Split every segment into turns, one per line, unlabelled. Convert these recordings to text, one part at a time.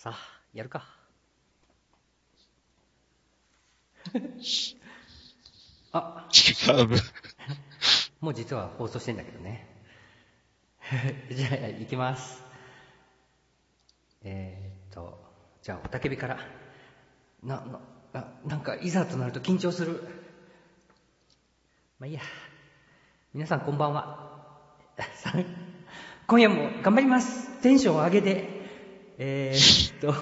さあ、やるか。あ、
違う。
もう実は放送してんだけどね。じゃあ、行きます。えーっと、じゃあ、おたけびから。な、な、ななんか、いざとなると緊張する。まあいいや。皆さんこんばんは。さ今夜も頑張ります。テンション上げて。えー、っと、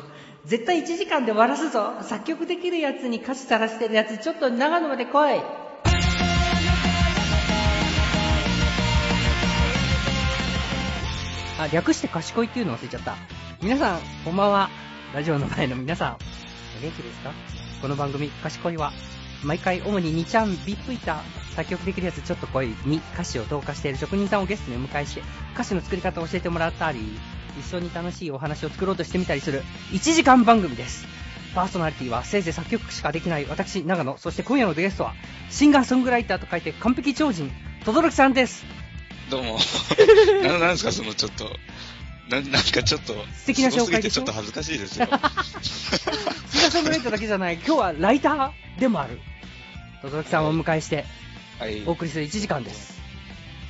絶対1時間で終わらすぞ。作曲できるやつに歌詞さらしてるやつ、ちょっと長野まで来い。あ、略して賢いっていうの忘れちゃった。皆さん、こんばんは。ラジオの前の皆さん、お元気ですか？この番組、賢いは、毎回主に2ちゃん、ビップイタ作曲できるやつちょっと来いに歌詞を投下している職人さんをゲストにお迎えし、歌詞の作り方を教えてもらったり、一緒に楽しいお話を作ろうとしてみたりする1時間番組です。パーソナリティはせいぜい作曲しかできない私、長野。そして今夜のゲストは、シンガーソングライターと書いて完璧超人、轟さんです。
どうも。な、なんですか、そのちょっと。な、なんかちょっと。
素敵な紹介で
すちょっと恥ずかしいですよ。
シンガーソングライターだけじゃない、今日はライターでもある。轟さんをお迎えして、
はい。
お送りする1時間です。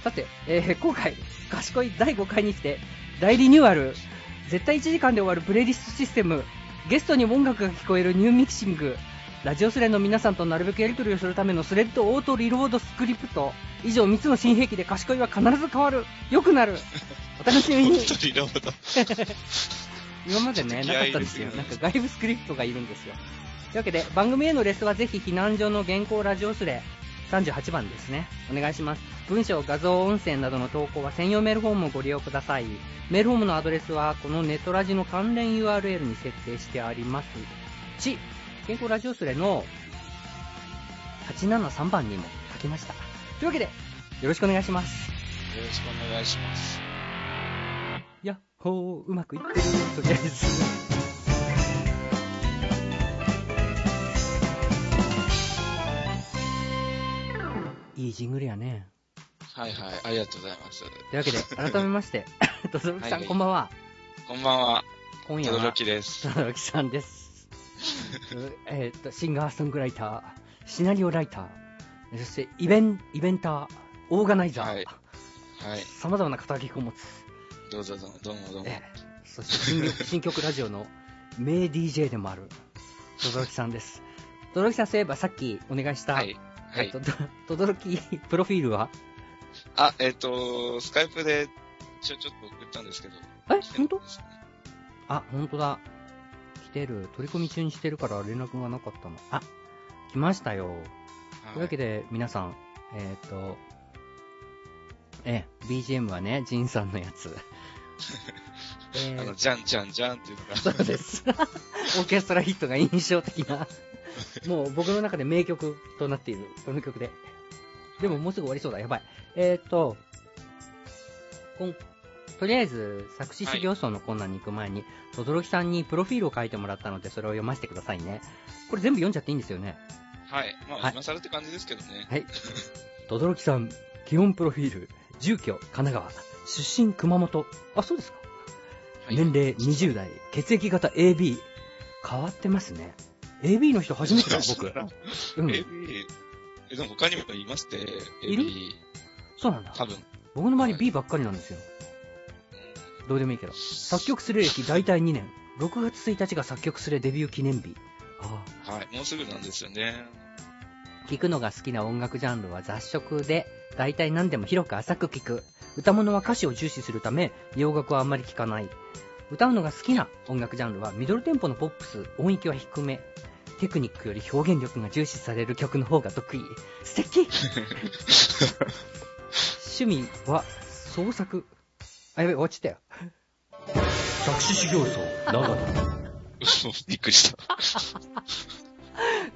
さて、えー今回、賢い第5回にして、大リニューアル、絶対1時間で終わるプレイリストシステム、ゲストに音楽が聞こえるニューミキシング、ラジオスレの皆さんとなるべくやり取りをするためのスレッドオートリロードスクリプト、以上3つの新兵器で賢いは必ず変わる、良くなる、お楽しみに。今までね、なかったんですよ。なんか外部スクリプトがいるんですよ。というわけで、番組へのレスはぜひ避難所の原稿ラジオスレ38番ですね。お願いします。文章、画像、音声などの投稿は専用メールフォームをご利用ください。メールフォームのアドレスはこのネットラジの関連 URL に設定してあります。ち、原稿ラジオスレの873番にも書きました。というわけで、よろしくお願いします。
よろしくお願いします。
やっほー、うまくいってる、とりあえず。いいジングルやね。
はいはい、ありがとうございます。
というわけで、改めまして、とどろきさん、こんばんは。
こんばんは、
今夜は、
とどろきです。
とどろきさんです。う えーっと、シンガーソングライター、シナリオライター、そしてイベン、イベンター、オーガナイザー、
はいはい、
様々な肩書きを持つ、
どうぞどうも、どうもどうも。
えーそして新曲 新曲ラジオの名 DJ でもある、とどろきさんです。とどろきさん、そういえばさっきお願いした、
はい、はい
と、。ととどろきプロフィールは？
あ、えっ、と、スカイプで、ちょ、ちょっと送ったんですけど。
え本当
ですね
あ、本当だ。来てる。取り込み中にしてるから連絡がなかったの。あ、来ましたよ。というわけ
で、
で、皆さん、えっ、と、え、BGM はね、ジンさんのやつ。え
あの、
ー、
じゃんじゃんじゃんっていうのが。
そうです。オーケストラヒットが印象的な、もう僕の中で名曲となっている、この曲で。でももうすぐ終わりそうだ、やばい。えっ、と、こんとりあえず、作詞修行僧のコーナーに行く前に、とどろきさんにプロフィールを書いてもらったので、それを読ませてくださいね。これ全部読んじゃっていいんですよね。
はい。まあ、
はい
今更って感じですけどね。
はい。とどろきさん、基本プロフィール、住居、神奈川、出身熊本。あ、そうですか。
はい
年齢20代、血液型 AB。変わってますね。AB の人初めてだ、僕。うん。
AB、え、でも他にもいますって、
いる
？AB、
そうなんだ。
多分。
僕の周り B ばっかりなんですよ。どうでもいいけど。作曲する歴大体2年。6月1日が作曲するデビュー記念日。ああ。
はい。もうすぐなんですよね。
聴くのが好きな音楽ジャンルは雑食で、大体何でも広く浅く聴く。歌物は歌詞を重視するため、洋楽はあんまり聴かない。歌うのが好きな音楽ジャンルは、ミドルテンポのポップス、音域は低め。テクニックより表現力が重視される曲の方が得意。素敵 趣味は創作。あ、やべ、終わっちゃったよ。作詞修行僧、長野。
びっくりした。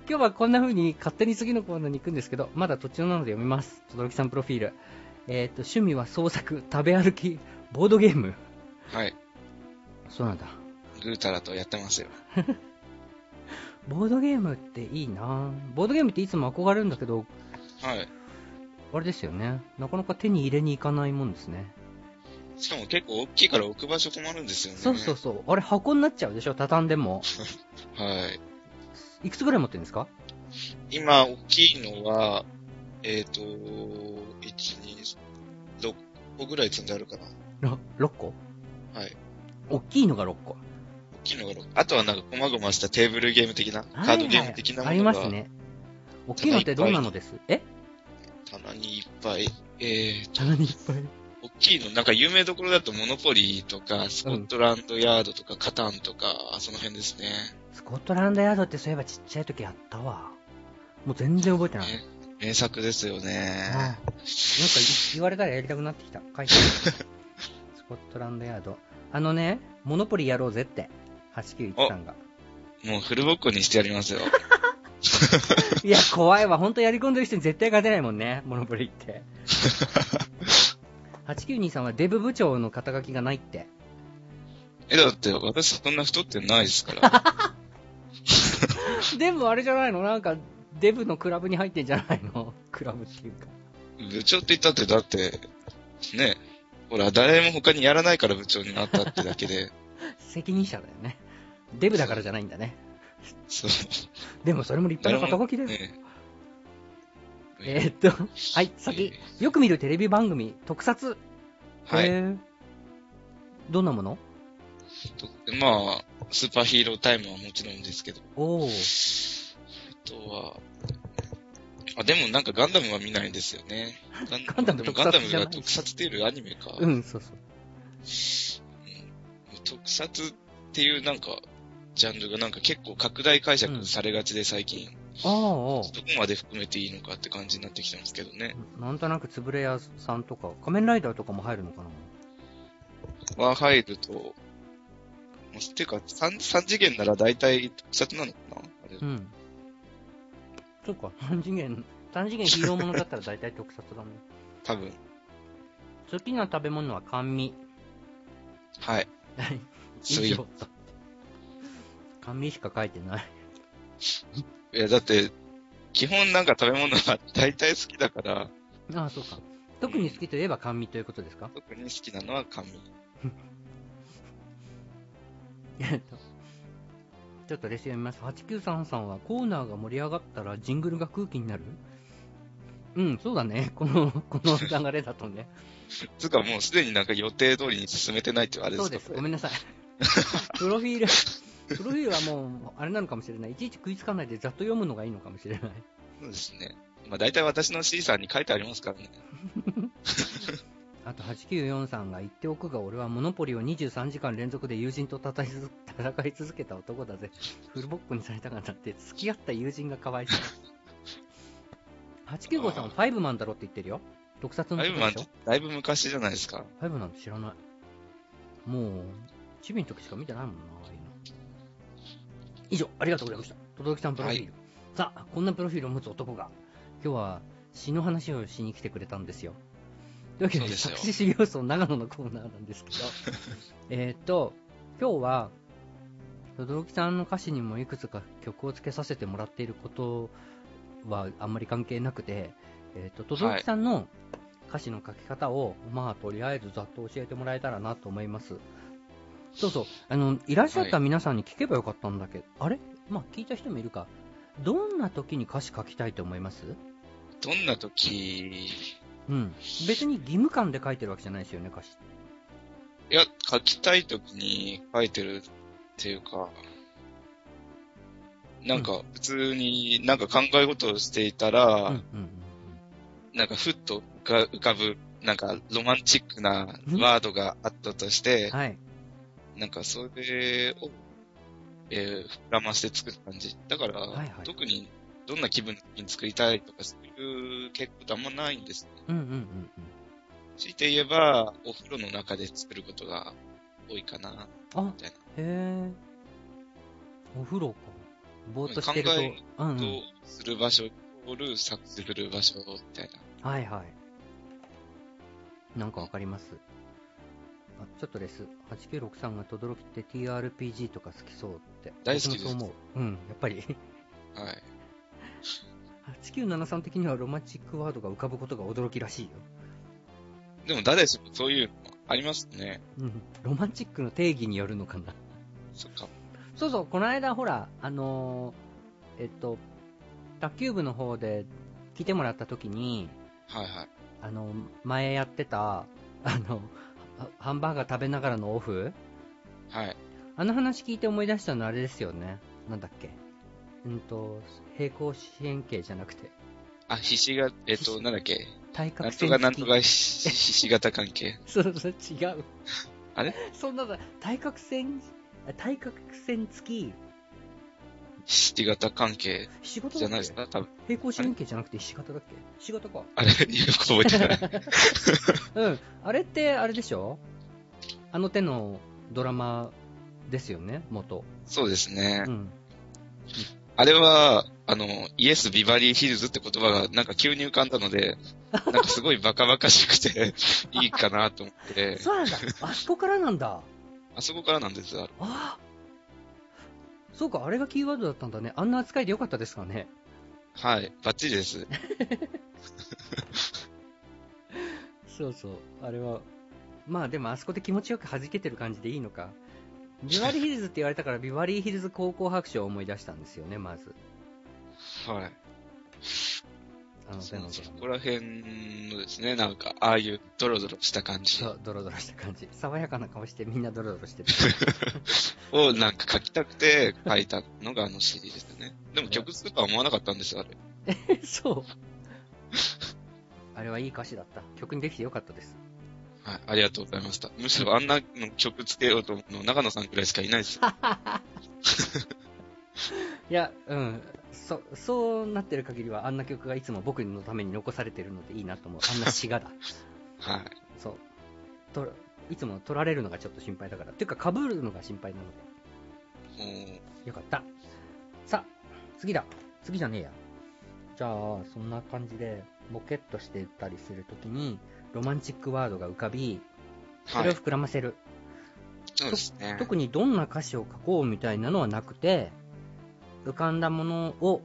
今日はこんな風に勝手に次のコーナーに行くんですけど、まだ途中なので読みます。とどろきさんプロフィール。えっ、と、趣味は創作、食べ歩き、ボードゲーム。
はい。
そうなんだ。
ぐうたらとやってますよ。
ボードゲームっていいなボードゲームっていつも憧れるんだけど、
はい。
あれですよね。なかなか手に入れに行かないもんですね。
しかも結構大きいから置く場所困るんですよね。
そうそうそう。あれ箱になっちゃうでしょ？畳んでも。
はい。
いくつぐらい持ってるんですか？
今、大きいのは、えっ、と、1、2、6個ぐらい積んであるかな。
ろ ?6 個？
はい。
大きいのが6個。
大きいのが6個。あとはなんか、こまごましたテーブルゲーム的な、カードゲーム的なも
あり
のが、
ますね。大きいのってどんなのです？え？
棚にいっぱい。えーと、
棚にいっぱい。
大きいの、なんか有名どころだとモノポリーとか、スコットランドヤードとか、カタンとか、その辺ですね。
スコットランドヤードってそういえばちっちゃい時やったわ。もう全然覚えてない。
ね名作ですよね。
ああなんか言われたらやりたくなってきた。書いて スコットランドヤード。あのね、モノポリやろうぜって。8913が。
もうフルボッコにしてやりますよ。
いや、怖いわ。ほんとやり込んでる人に絶対勝てないもんね。モノポリって。8923はデブ部長の肩書きがないって。
え、だって私そんな太ってないですから。
でもあれじゃないの？なんか、デブのクラブに入ってんじゃないの？クラブっていうか。
部長って言ったって、だって、ね、ほら、誰も他にやらないから部長になったってだけで、
責任者だよね。デブだからじゃないんだね。
そう。
でもそれも立派な肩書きだよ。
ね
えーっと、はい、先。よく見るテレビ番組、特撮。
はい。
へーどんなもの？
とまあ、スーパーヒーロータイムはもちろんですけど、
おー。
あとは、あ、でもなんかガンダムは見ないんですよね。ガン
ダム
ガンダム
特撮じゃない？
が特撮っていうアニメか。
うん、そうそう。
うん特撮っていうなんか、ジャンルがなんか結構拡大解釈されがちで最近、
ああ、あ
どこまで含めていいのかって感じになってきてますけどね。
あ。なんとなくつぶれ屋さんとか、仮面ライダーとかも入るのかな？
は入ると、てか、三三次元なら大体特撮なのかな？あれ、
うん。そっか、三次元、三次元ヒーローものだったら大体特撮だもん。
多分。
好きな食べ物は甘味。
はい。
はい。
スイー
以上。甘味しか書いてない。
いや、だって、基本なんか食べ物は 大体好きだから、
ああ、そうか。特に好きといえば甘味ということですか？
特に好きなのは甘味。
えっと、ちょっとレシピ読みます。8933はコーナーが盛り上がったらジングルが空気になる？うん、そうだね。この、この流れだとね。
つうかもうすでになんか予定通りに進めてないってあれですか？
そうです。ごめんなさい。プロフィール、プロフィールはもう、あれなのかもしれない。いちいち食いつかないでざっと読むのがいいのかもしれない。
そうですね。まあ大体私の C さんに書いてありますからね。
あと8943が言っておくが、俺はモノポリを23時間連続で友人と戦い続戦い続けた男だぜ。フルボッコにされたがなって、付き合った友人がかわいそう。895さんはファイブマンだろって言ってるよ。特撮の
だいぶまあ
ことでしょ
だいぶ昔じゃないですか。
ファイブなんて知らない。もう、チビの時しか見てないもんな、ああいうの。以上、ありがとうございました。とどろきさんプロフィール。さあ、こんなプロフィールを持つ男が、今日は詩の話をしに来てくれたんですよ。というわけで、
で
作詞資料層長野のコーナーなんですけど、えーっと、今日は、とどろきさんの歌詞にもいくつか曲をつけさせてもらっていることはあんまり関係なくて、えーっと、とどろきさんの歌詞の書き方を、まあ、とりあえずざっと教えてもらえたらなと思います。そうそう、あの、いらっしゃった皆さんに聞けばよかったんだけど、あれ？まあ、聞いた人もいるか。どんな時に歌詞書きたいと思います？
どんな時、
うん。別に義務感で書いてるわけじゃないですよね、歌詞。
いや、書きたい時に書いてるっていうか、なんか普通になんか考え事をしていたら、
うん、うん、うん。
なんかふっと浮か浮かぶ、なんかロマンチックなワードがあったとして、
はい。
なんかそれを、えー、膨らませて作る感じ。だから、
はいはい
特にどんな気分の時に作りたいとかそういう結構あんまないんですね。
うん、うん、うん。
強いて言えば、お風呂の中で作ることが多いかな、
あ
み、たいな。
へえ。お風呂か。ぼーっとしてると。
考え
うん、うん。
とする場所、イコール作する場所みたいな。
はいはい。なんかわかります？あ、ちょっとです。8963が轟って TRPG とか好きそうって。
大好きです
そう思う。うん、やっぱり。
はい。
8973的にはロマンチックワードが浮かぶことが驚きらしいよ。
でも誰しもそういうのありますね。
うん。ロマンチックの定義によるのかな。
そっか。
そうそう、この間ほら、あのーえっと、卓球部の方で来てもらった時に、
はいはい。
あの、前やってた、あの、ハハンバーガー食べながらのオフ
はい。
あの話聞いて思い出したのあれですよね。なんだっけ。うんと、平行四辺形じゃなくて、
あ、ひしが、えっと、なんだっけ。
対
なんと。かなんとかひひし形関係。
そうそう、違う。
あれ？
そんなだ、対角線、あ対角線付き、
ひし形関係じゃないですか？多分。
平行四辺形じゃなくてひし形だっけ？ひし形か。
あれよく覚えてない。
うん。あれって、あれでしょ？あの手のドラマですよね、元。
そうですね
う。ん。
あれは、あの、イエス・ビバリー・ヒルズって言葉がなんか急に浮かんだので、なんかすごいバカバカしくていいかなと思って、
そうなんだ。あそこからなんだ。
あそこからなんです、あれ
ああ。そうか、あれがキーワードだったんだね。あんな扱いでよかったですかね。
はい、バッチリです。
そうそう。あれは。まあでもあそこで気持ちよく弾けてる感じでいいのか。ビバリーヒルズって言われたから、ビバリーヒルズ高校白書を思い出したんですよね、まず。
はい。
あの
そこら辺のですね、なんか、ああいうドロドロした感じ
そう、ドロドロした感じ。爽やかな顔してみんなドロドロしてる。
をなんか書きたくて書いたのがあの CD でしたね。でも曲作るとは思わなかったんですよ、あれ。
そう。あれはいい歌詞だった。曲にできてよかったです。
はい、ありがとうございました。むしろあんなの曲つけようと思うの長野さんくらいしかいないですよ。
いや、うん。そ、そうなってる限りは、あんな曲がいつも僕のために残されてるのでいいなと思う。あんな詩がだ。
はい。
そう。と、いつも取られるのがちょっと心配だから。っていうか、被るのが心配なので。
もう、
よかった。さあ、次だ。次じゃねえや。じゃあ、そんな感じで、ボケっとしてたりするときに、ロマンチックワードが浮かび、それを
はい。
膨らませる。
そうですね。
特にどんな歌詞を書こうみたいなのはなくて、浮かんだものを、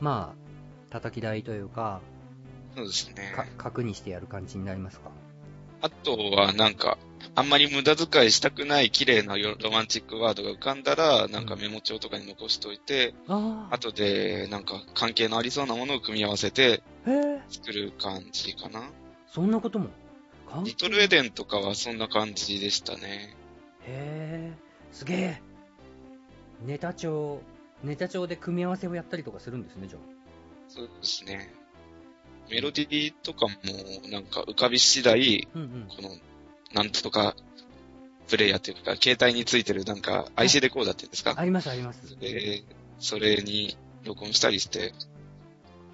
まあ、叩き台というか、
そうですね。
か核にしてやる感じになりますか？
あとは、なんか、あんまり無駄遣いしたくない綺麗なよロマンチックワードが浮かんだら、なんかメモ帳とかに残しといて、
ああ、
後で、なんか関係のありそうなものを組み合わせて作る感じかな。
そんなことも？
リトルエデンとかはそんな感じでしたね。
へえ、すげえ。ネタ帳、ネタ帳で組み合わせをやったりとかするんですね、じゃ
そうですね。メロディーとかも、なんか浮かび次第、
あ。うんうん。
この、なんとか、プレイヤーっていうか、携帯についてるなんか、IC レコーダーっていうんですか？
あります、あります。
で、それに録音したりして、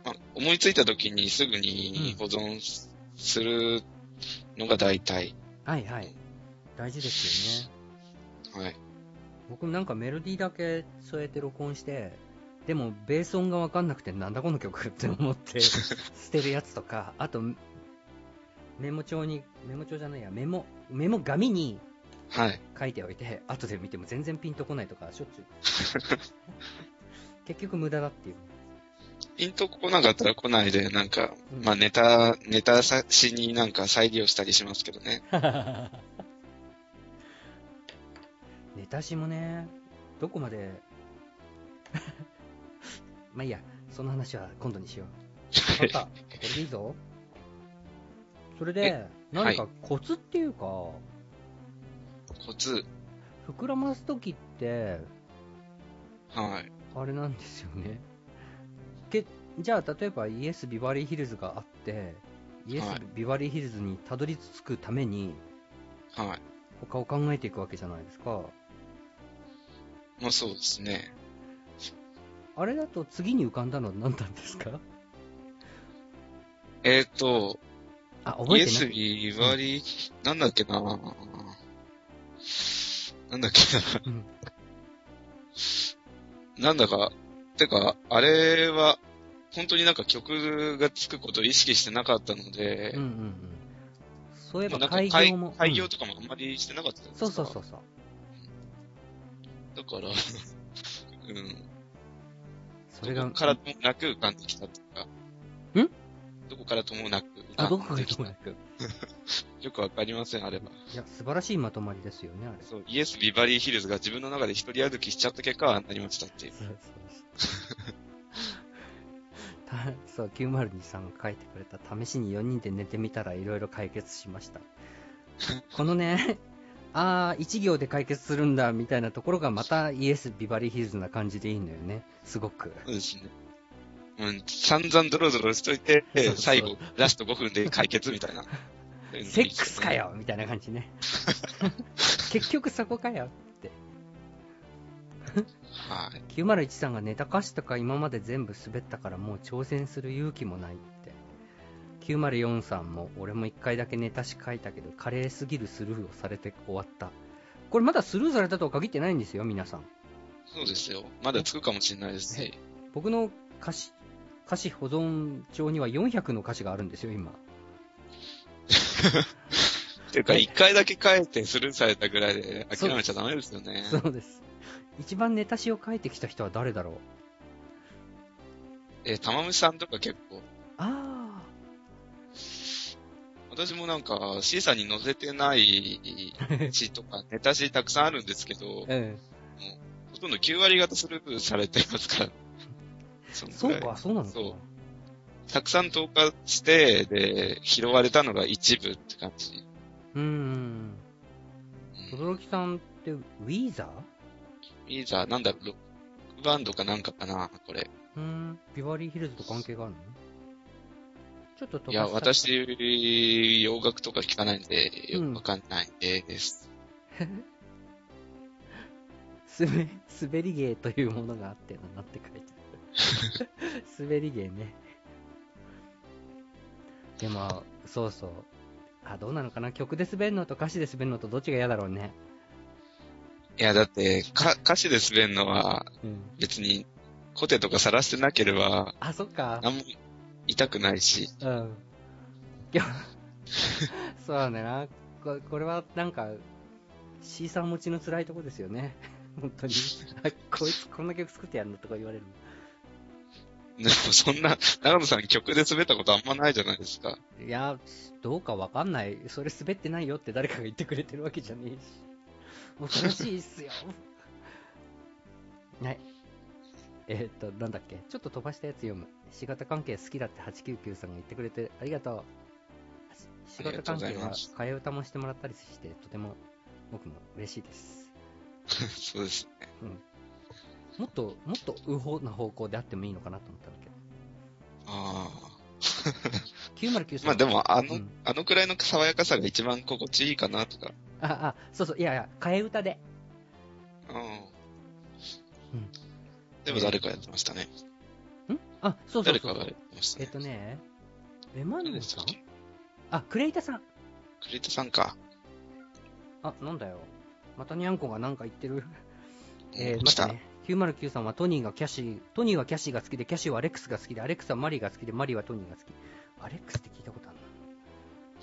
まあ、思いついた時にすぐに保存するのが大体。
はいはい。大事ですよね。
はい。
僕なんかメロディーだけ添えて録音して、でもベース音がわかんなくてなんだこの曲って思って 捨てるやつとか、あとメモ帳に、メモ帳じゃないや、メモ、メモ紙に
はい。
書いておいて、後で見ても全然ピンとこないとか、しょっちゅう。結局無駄だっていう。
ピンとこなかったら来ないで、なんか、
うん
まあネタ、ネタさしになんか再利用したりしますけどね。
ネタしもね、どこまで、まあいいや、その話は今度にしよう。わかった。これでいいぞ。それで
え、
何かコツっていうか、
コツ。
膨らますときって、
はい。
あれなんですよね。けじゃあ、例えばイエス・ビバリーヒルズがあって、イエス
はい・
ビバリーヒルズにたどり着くために、
はい。
他を考えていくわけじゃないですか。
まあそうですね。
あれだと次に浮かんだのは何なんですか？
えっ、ー、と、
あ、覚
イエス
えてない。
ビバリー、なんだっけななんだっけな
うん
なんだか、てか、あれは、本当になんか曲がつくことを意識してなかったので、
うんうんうん。そういえば
まあなんか
開業も。
開開業
うん
とかもあんまりしてなかったですか。
そうそうそうそう。
だから、うん。
それが
どこ、からともなく浮かんできたとか。
ん？
どこからともなく
あ、どこかがともなく。
よくわかりません、あれは。
いや、素晴らしいまとまりですよね、あれ。
そう、イエス・ビバリー・ヒルズが自分の中で一人歩きしちゃった結果、ああなりましたっていう。
そうそうそう。たそう、902さんが書いてくれた試しに4人で寝てみたらいろいろ解決しました。このね、あー、1行で解決するんだみたいなところがまたイエス・ビバリー・ヒルズな感じでいいのよね。すごく。
そうですね。うん、散々ドロドロしといて最後、ラスト5分で解決みたいな。
セックスかよみたいな感じね。結局そこかよって。
はい。
901さんがネタ歌詞とか今まで全部滑ったからもう挑戦する勇気もないって。904さんも俺も1回だけネタ詩書いたけど華麗すぎるスルーをされて終わった。これまだスルーされたとは限ってないんですよ、皆さん。
そうですよ。まだつくかもしれないですね。
僕の歌詞、歌詞保存帳には400の歌詞があるんですよ、今。
っていうか、一回だけ帰ってスルーされたぐらいで諦めちゃダメですよね。
そうです。一番ネタ詩を書いてきた人は誰だろう？
えー、玉虫さんとか結構、
あ
私もなんか、C さんに載せてない 詩とか、ネタ詩たくさんあるんですけど
あ、、え
ほとんど9割方スルーされてますから。そ
そうか、そうなのか。
そうたくさん投下して、で、拾われたのが一部って感じ。
うーん。
うん
轟さんって、ウィーザー？
いいじゃん、なんだろう、ロックバンドかなんかかな、これ。
うーん。ビバリーヒルズと関係があるの？ちょっと
いや、私、洋楽とか聞かないんで、よくわかんないです。
すべ、滑り芸というものがあってななって書いてある。滑り芸ね。でも、そうそう。あ、どうなのかな？曲で滑るのと歌詞で滑るのとどっちが嫌だろうね。
いや、だって、か、歌詞で滑るのは、
うん。
別に、コテとか晒してなければ、
あ、そっか。
痛くないし。
うん。いや、そうだねな。ここれはなんか、C さん持ちの辛いとこですよね。本当に。あこいつこんな曲作ってやるのとか言われる
でもそんな、長野さん曲で滑ったことあんまないじゃないですか。
の。いや、どうかわかんない。それ滑ってないよって誰かが言ってくれてるわけじゃねえし。もう楽しいっすよ。はい。えーっと、なんだっけ？ちょっと飛ばしたやつ読む。仕型関係好きだって899さんが言ってくれてありがとう。仕型関係は替え歌もしてもらったりして、とても僕も嬉しいです。
そうですね。
もっと、もっとウホな方向であってもいいのかなと思ったんだけど。
あ
909
あ。
さん。
まあでも、あの、
うん
あのくらいの爽やかさが一番心地いいかなとか。
あ、あ、そうそう、いやいや、替え歌で。
うん。
うん
でも誰かやってましたね。
ん？あ、そうそうそう
誰かがやってました
えっ
ね。
とね、エマン
何
ドさん？あ、クレイタさん。
クリエイタさんか。
あ、なんだよ。またニャンコがなんか言ってる。えー、
来た。
ね。909さんはトニーがキャシー、トニーはキャシーが好きで、キャシーはアレックスが好きで、アレックスはマリーが好きで、マリーはトニーが好き。アレックスって聞いたことあるな。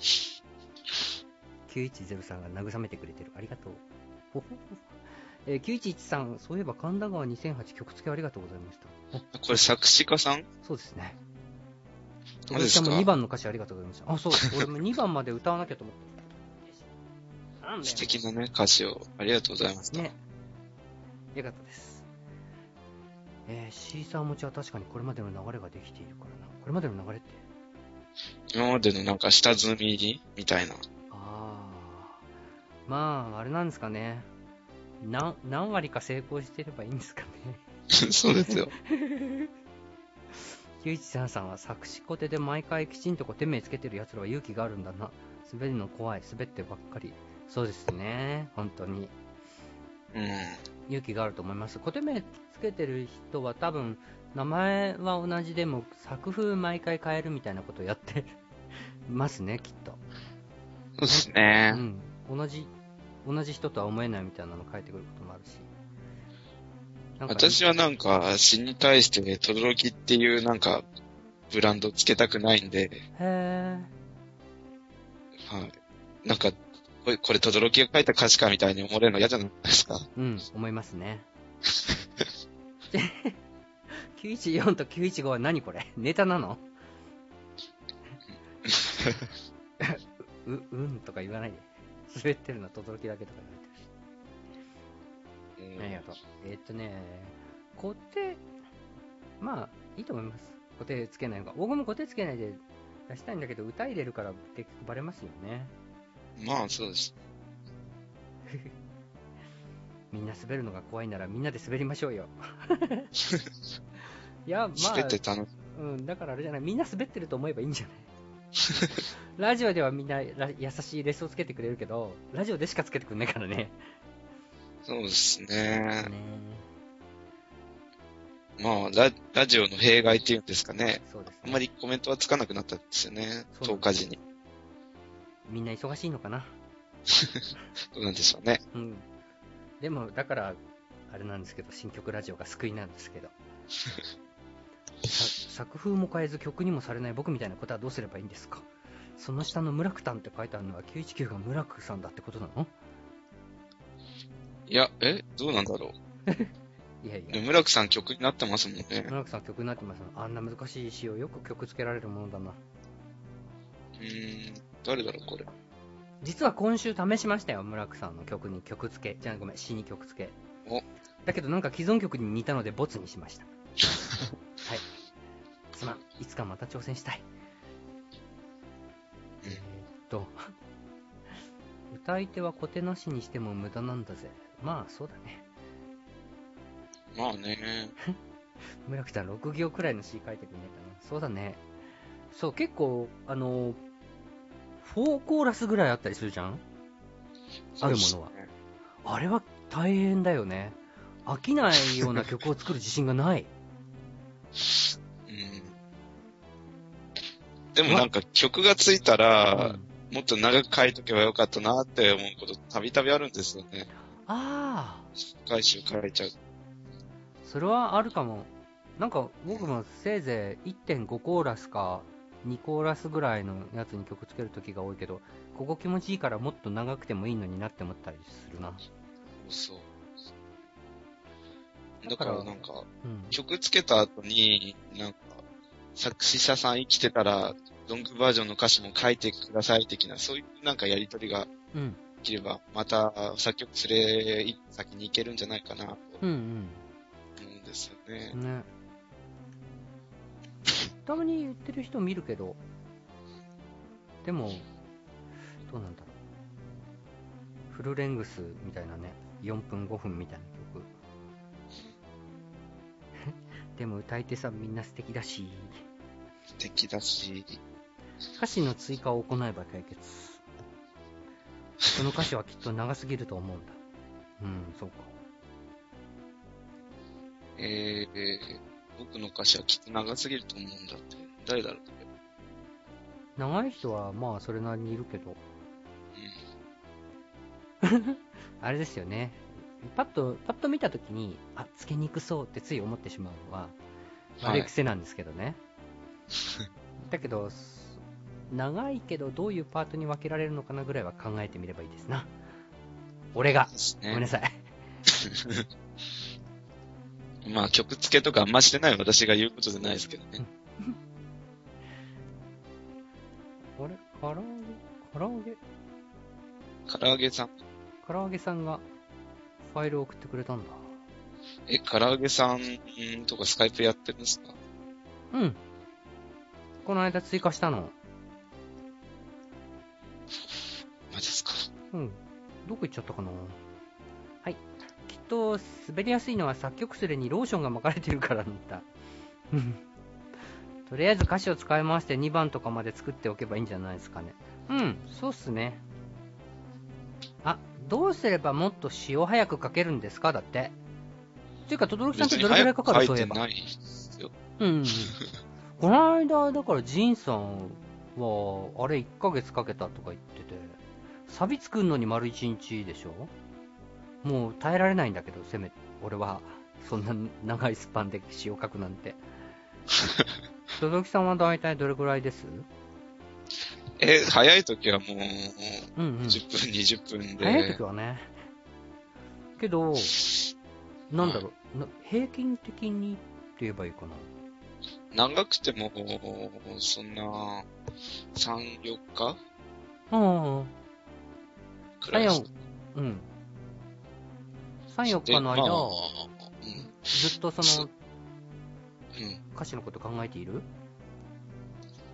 910さんが慰めてくれてる。ありがとう。ほほほえー、911さん、そういえば神田川2008曲付けありがとうございました。
これ作詞家さん？
そうですね。私も2番の歌詞ありがとうございました。あ、そう。俺も2番まで歌わなきゃと思った。なんだよ。
素敵なね、歌詞をありがとうございました。
ね。よかったです。えー、シーサー持ちは確かにこれまでの流れができているからな。これまでの流れって？
今までのなんか下積みみたいな。
あー。まあ、あれなんですかね。何、何割か成功してればいいんですかね。
そうですよ。
913さんは作詞コテで毎回きちんとこう手名つけてる奴らは勇気があるんだな。滑るの怖い。滑ってばっかり。そうですね。本当に。
うん。
勇気があると思います。コテ名つけてる人は多分、名前は同じでも作風毎回変えるみたいなことをやってますね、きっと。
そうです
う
ね。
ん。同じ、同じ人とは思えないみたいなの書いてくることもあるし。
私はなんか、詩に対して、とどろきっていうなんか、ブランドつけたくないんで、
へ
はい。なんか、これ、これ、とどろきが書いた歌詞かみたいに思われるの嫌じゃないですか？
ー。うん、思いますね。914と915は何これ？ネタなの？う、うんとか言わないで。滑ってるのは轟だけとか言われてるし。
うん
ありがとう。えーっとね、固定、まあ、いいと思います。固定つけないのが。僕も固定つけないで出したいんだけど、歌入れるから結局バレますよね。
まあ、そうです。
みんな滑るのが怖いならみんなで滑りましょうよ。いや、ま
滑って
あ、
楽し
うん、だからあれじゃない、みんな滑ってると思えばいいんじゃない？ラジオではみんなら優しいレスをつけてくれるけど、ラジオでしかつけてくんないからね。
そうですね。
ね
まあラ、ラジオの弊害っていうんですかね。
そうですね。
あんまりコメントはつかなくなったんですよね。
そうなんです
10日時に。
みんな忙しいのかな？
どうなんでしょうね。
うん。でも、だから、あれなんですけど、新曲ラジオが救いなんですけど。さ作風も変えず曲にもされない僕みたいなことはどうすればいいんですか？その下の村久たんって書いてあるのは919が村久さんだってことなの？
いや、え？どうなんだろう？
いやいや、
村木さん曲になってますもんね。
村久さん曲になってますあんな難しい詩をよく曲つけられるものだな。
うーん、誰だろう、これ。
実は今週試しましたよ、村久さんの曲に曲付け。じゃあごめん、詩に曲付け。
お
だけどなんか既存曲に似たのでボツにしました。はい。すまん。いつかまた挑戦したい。えーっと、歌い手は小手なしにしても無駄なんだぜ。まあ、そうだね。
まあね。
村木さん6行くらいの詩書いてくんないかな。そうだね。そう、結構、あの、4コーラスぐらいあったりするじゃん？あるものはあれは大変だよね。飽きないような曲を作る自信がない。
うん。でもなんか曲がついたら、もっと長く書いとけばよかったなって思うことたびたびあるんですよね。
ああ、
回収書いちゃう。
それはあるかも。なんか僕もせいぜい1.5コーラスか2コーラスぐらいのやつに曲つけるときが多いけど、ここ気持ちいいからもっと長くてもいいのになって思ったりするな。
そう。だ
だか
かららなんか、
うん。
曲つけた後に、なんか、作詞者さん生きてたら、ロングバージョンの歌詞も書いてください的な、そういうなんかやりとりが
うん。
できれば、また作曲すれ、先に行けるんじゃないかなと
うん
思うんですよね
う。ん。ね。たまに言ってる人見るけど、でも、どうなんだろう。フルレングスみたいなね、4分5分みたいなでも歌い手さんみんな素敵だし、
素敵だし、
歌詞の追加を行えば解決。その歌詞はきっと長すぎると思うんだ。うん、そうか。
えー、僕の歌詞はきっと長すぎると思うんだって。誰だろう
長い人はまあそれなりにいるけど、
うん。
あれですよね。パッと、パッと見たときに、あ、つけにくそうってつい思ってしまうのは、悪い癖なんですけどね。だけど、す長いけどどういうパートに分けられるのかなぐらいは考えてみればいいですな。俺が。
です
ごめんな
ね。
さい。
まあ曲付けとかあんましてない私が言うことじゃないですけどね。
あれ？唐揚げ？唐揚げ？
唐揚げさん。
唐揚げさんがファイルを送ってくれたんだ。
え、唐揚げさんとかスカイプやってるんですか？
うん。この間追加したの。
マジですか？
うん。どこ行っちゃったかな？はい。きっと、滑りやすいのは作曲すれにローションが巻かれてるからなんだ。う んとりあえず歌詞を使い回して2番とかまで作っておけばいいんじゃないですかね。うん、そうっすね。あ、どうすればもっと詩を早く書けるんですか？だって。ていうか、轟さんってどれくらいかかるそういえば。
ないですよ。
うん。この間、だから、ジンさんは、あれ1ヶ月かけたとか言ってて、サビ作るのに丸1日でしょ？もう耐えられないんだけど、せめて、俺は、そんな長いスパンで詩を書くなんて。轟さんは大体どれくらいです？
え、早い時はもう、
うんうん。
10分、20分で。
早い時はね。けど、なんだろう、な平均的にって言えばいいかな。
長くても、そんな、3、4日？
うん。
くらい
3、4、うん。3、4日の間、
まあ
ずっとその
うん。うん。い
歌詞のこと考えている？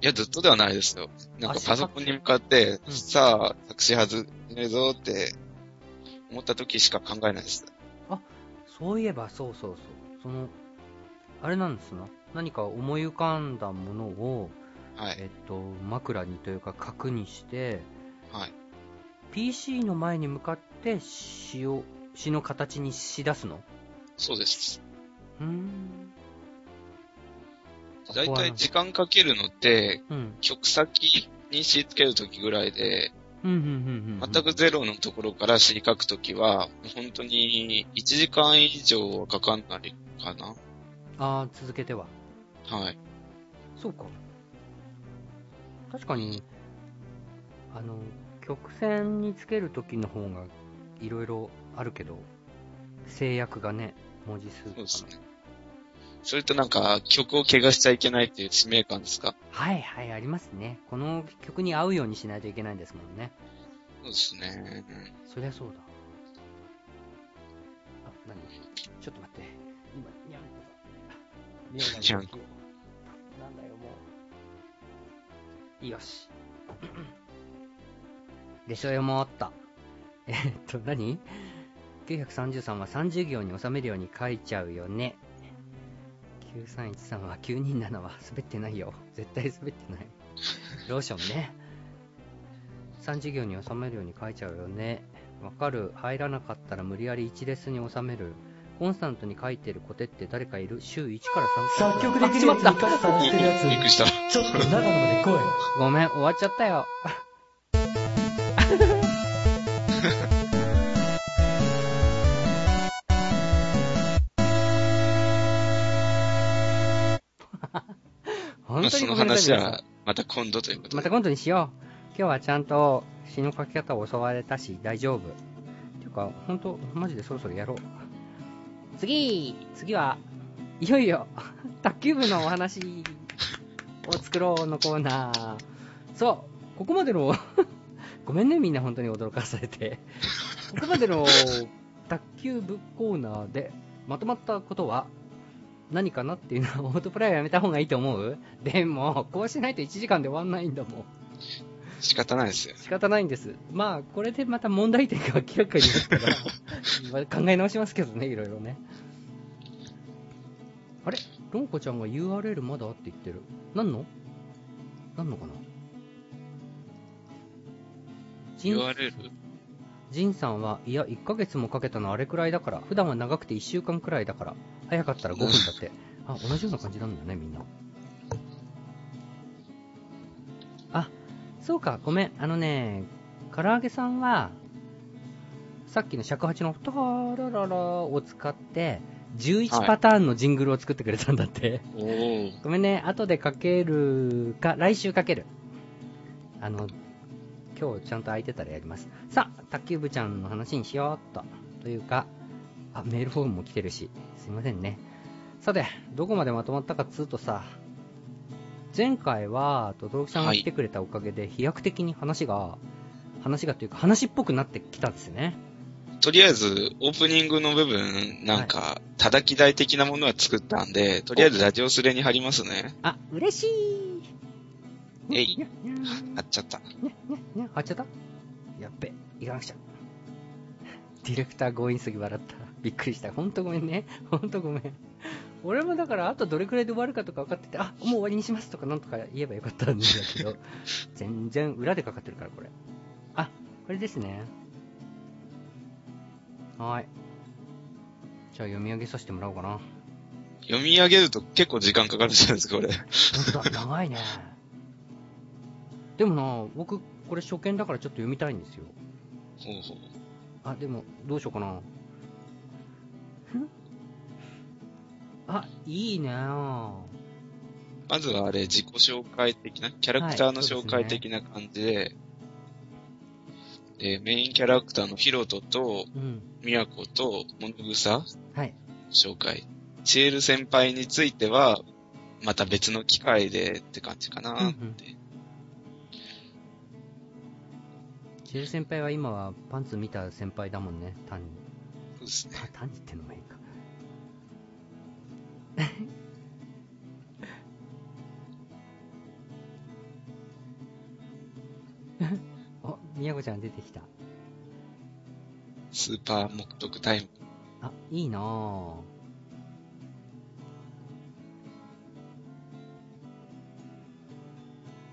や、ずっとではないですよ。なんか
あ
パソコンに向かって、
うん
さあ、作詞始めるぞって思った時しか考えないです。
そういえば、そうそうそう。その、あれなんですな。何か思い浮かんだものを、
はい。
えっと、枕にというか角にして、
はい。
PC の前に向かって詩を、詩の形にし出すの？
そうです。
うーん。
だいたい時間かけるのって、
うん。
曲先に詩つけるときぐらいで。全くゼロのところから詩書くときは、本当に1時間以上はかかんないかな。
ああ、続けては。
はい。
そうか。確かに、あの、曲線につけるときの方がいろいろあるけど、制約がね、文字数とかの
そうですね。それとなんか、曲を怪我しちゃいけないっていう使命感ですか？
はいはい、ありますね。この曲に合うようにしないといけないんですもんね。
そうですね。
そりゃそうだ。あ、何？ちょっと待って。今、にゃんこが。に
にゃんこ
なんだよ、もう。よし。でしょよもっと。えーっと、何 ?933 は30行に収めるように書いちゃうよね。9313は927は滑ってないよ。絶対滑ってない。ローションね。30行に収めるように書いちゃうよね。わかる。入らなかったら無理やり1レスに収める。コンスタントに書いてるコテって誰かいる週1から3
作曲できるやつにカスタ
び
してるやつ。
びっくりした。
ちょっと長野まで来い。
ごめん、終わっちゃったよ。
まあ、その話は、また今度ということで。
また今度にしよう。今日はちゃんと詩の書き方を教われたし、大丈夫。ていうか、本当マジでそろそろやろう。次次は、いよいよ、卓球部のお話を作ろうのコーナー。そう、ここまでの、ごめんね、みんな本当に驚かされて。ここまでの卓球部コーナーでまとまったことは何かなっていうのは オートプライはやめた方がいいと思う？でも、こうしないと1時間で終わんないんだもん。
仕方ないですよ。
仕方ないんです。まあ、これでまた問題点が明らかになったら、まあ考え直しますけどね、いろいろね。あれ？ロンコちゃんが URL まだって言ってる。何の？何のかな
？URL?
ジンさんは、いや、1ヶ月もかけたのあれくらいだから、普段は長くて1週間くらいだから、早かったら5分だって。あ、同じような感じなんだね、みんな。あ、そうか、ごめん。あのね、唐揚げさんは、さっきの尺八のタラララを使って、11パターンのジングルを作ってくれたんだって。
おー。
ごめんね、後でかけるか、来週かける。あの、今日ちゃんと空いてたらやります。さあ、卓球部ちゃんの話にしようっと。というか、あ、メールフォームも来てるし、すいませんね。さて、どこまでまとまったかっつうとさ、前回は、とさんが来てくれたおかげで、飛躍的に話が、話がというか話っぽくなってきたんですよね。
とりあえず、オープニングの部分、なんか、叩き台的なものは作ったんで、とりあえずラジオスレに貼りますね。
あ、嬉しい
えい貼っちゃった。
貼っちゃった？やっべ、行かなくちゃ。ディレクター強引すぎ笑った。びっくりした。ほんとごめんね。ほんとごめん。俺もだから、あとどれくらいで終わるかとか分かってて、あ、もう終わりにしますとかなんとか言えばよかったんだけど、全然裏でかかってるから、これ。あ、これですね。はーい。じゃあ読み上げさせてもらおうかな。
読み上げると結構時間かかるじゃないですか、これ。
ほんとだ、長いね。でもな、僕、これ初見だからちょっと読みたいんですよ。
ほうほう。
あ、でも、どうしようかな。あ、いいね
まずはあれ、自己紹介的な、キャラクターの紹介的な感じで、で、メインキャラクターのヒロトと、
うん。
ミヤコと、モノグサ
はい。
紹介。チエル先輩については、また別の機会でって感じかなって。
うんうんジェル先輩は今はパンツ見た先輩だもんね、単に。
そうですね。
た単にってのもいいか。お、みやこちゃん出てきた。
スーパー目読タイム。
あ、いいなぁ。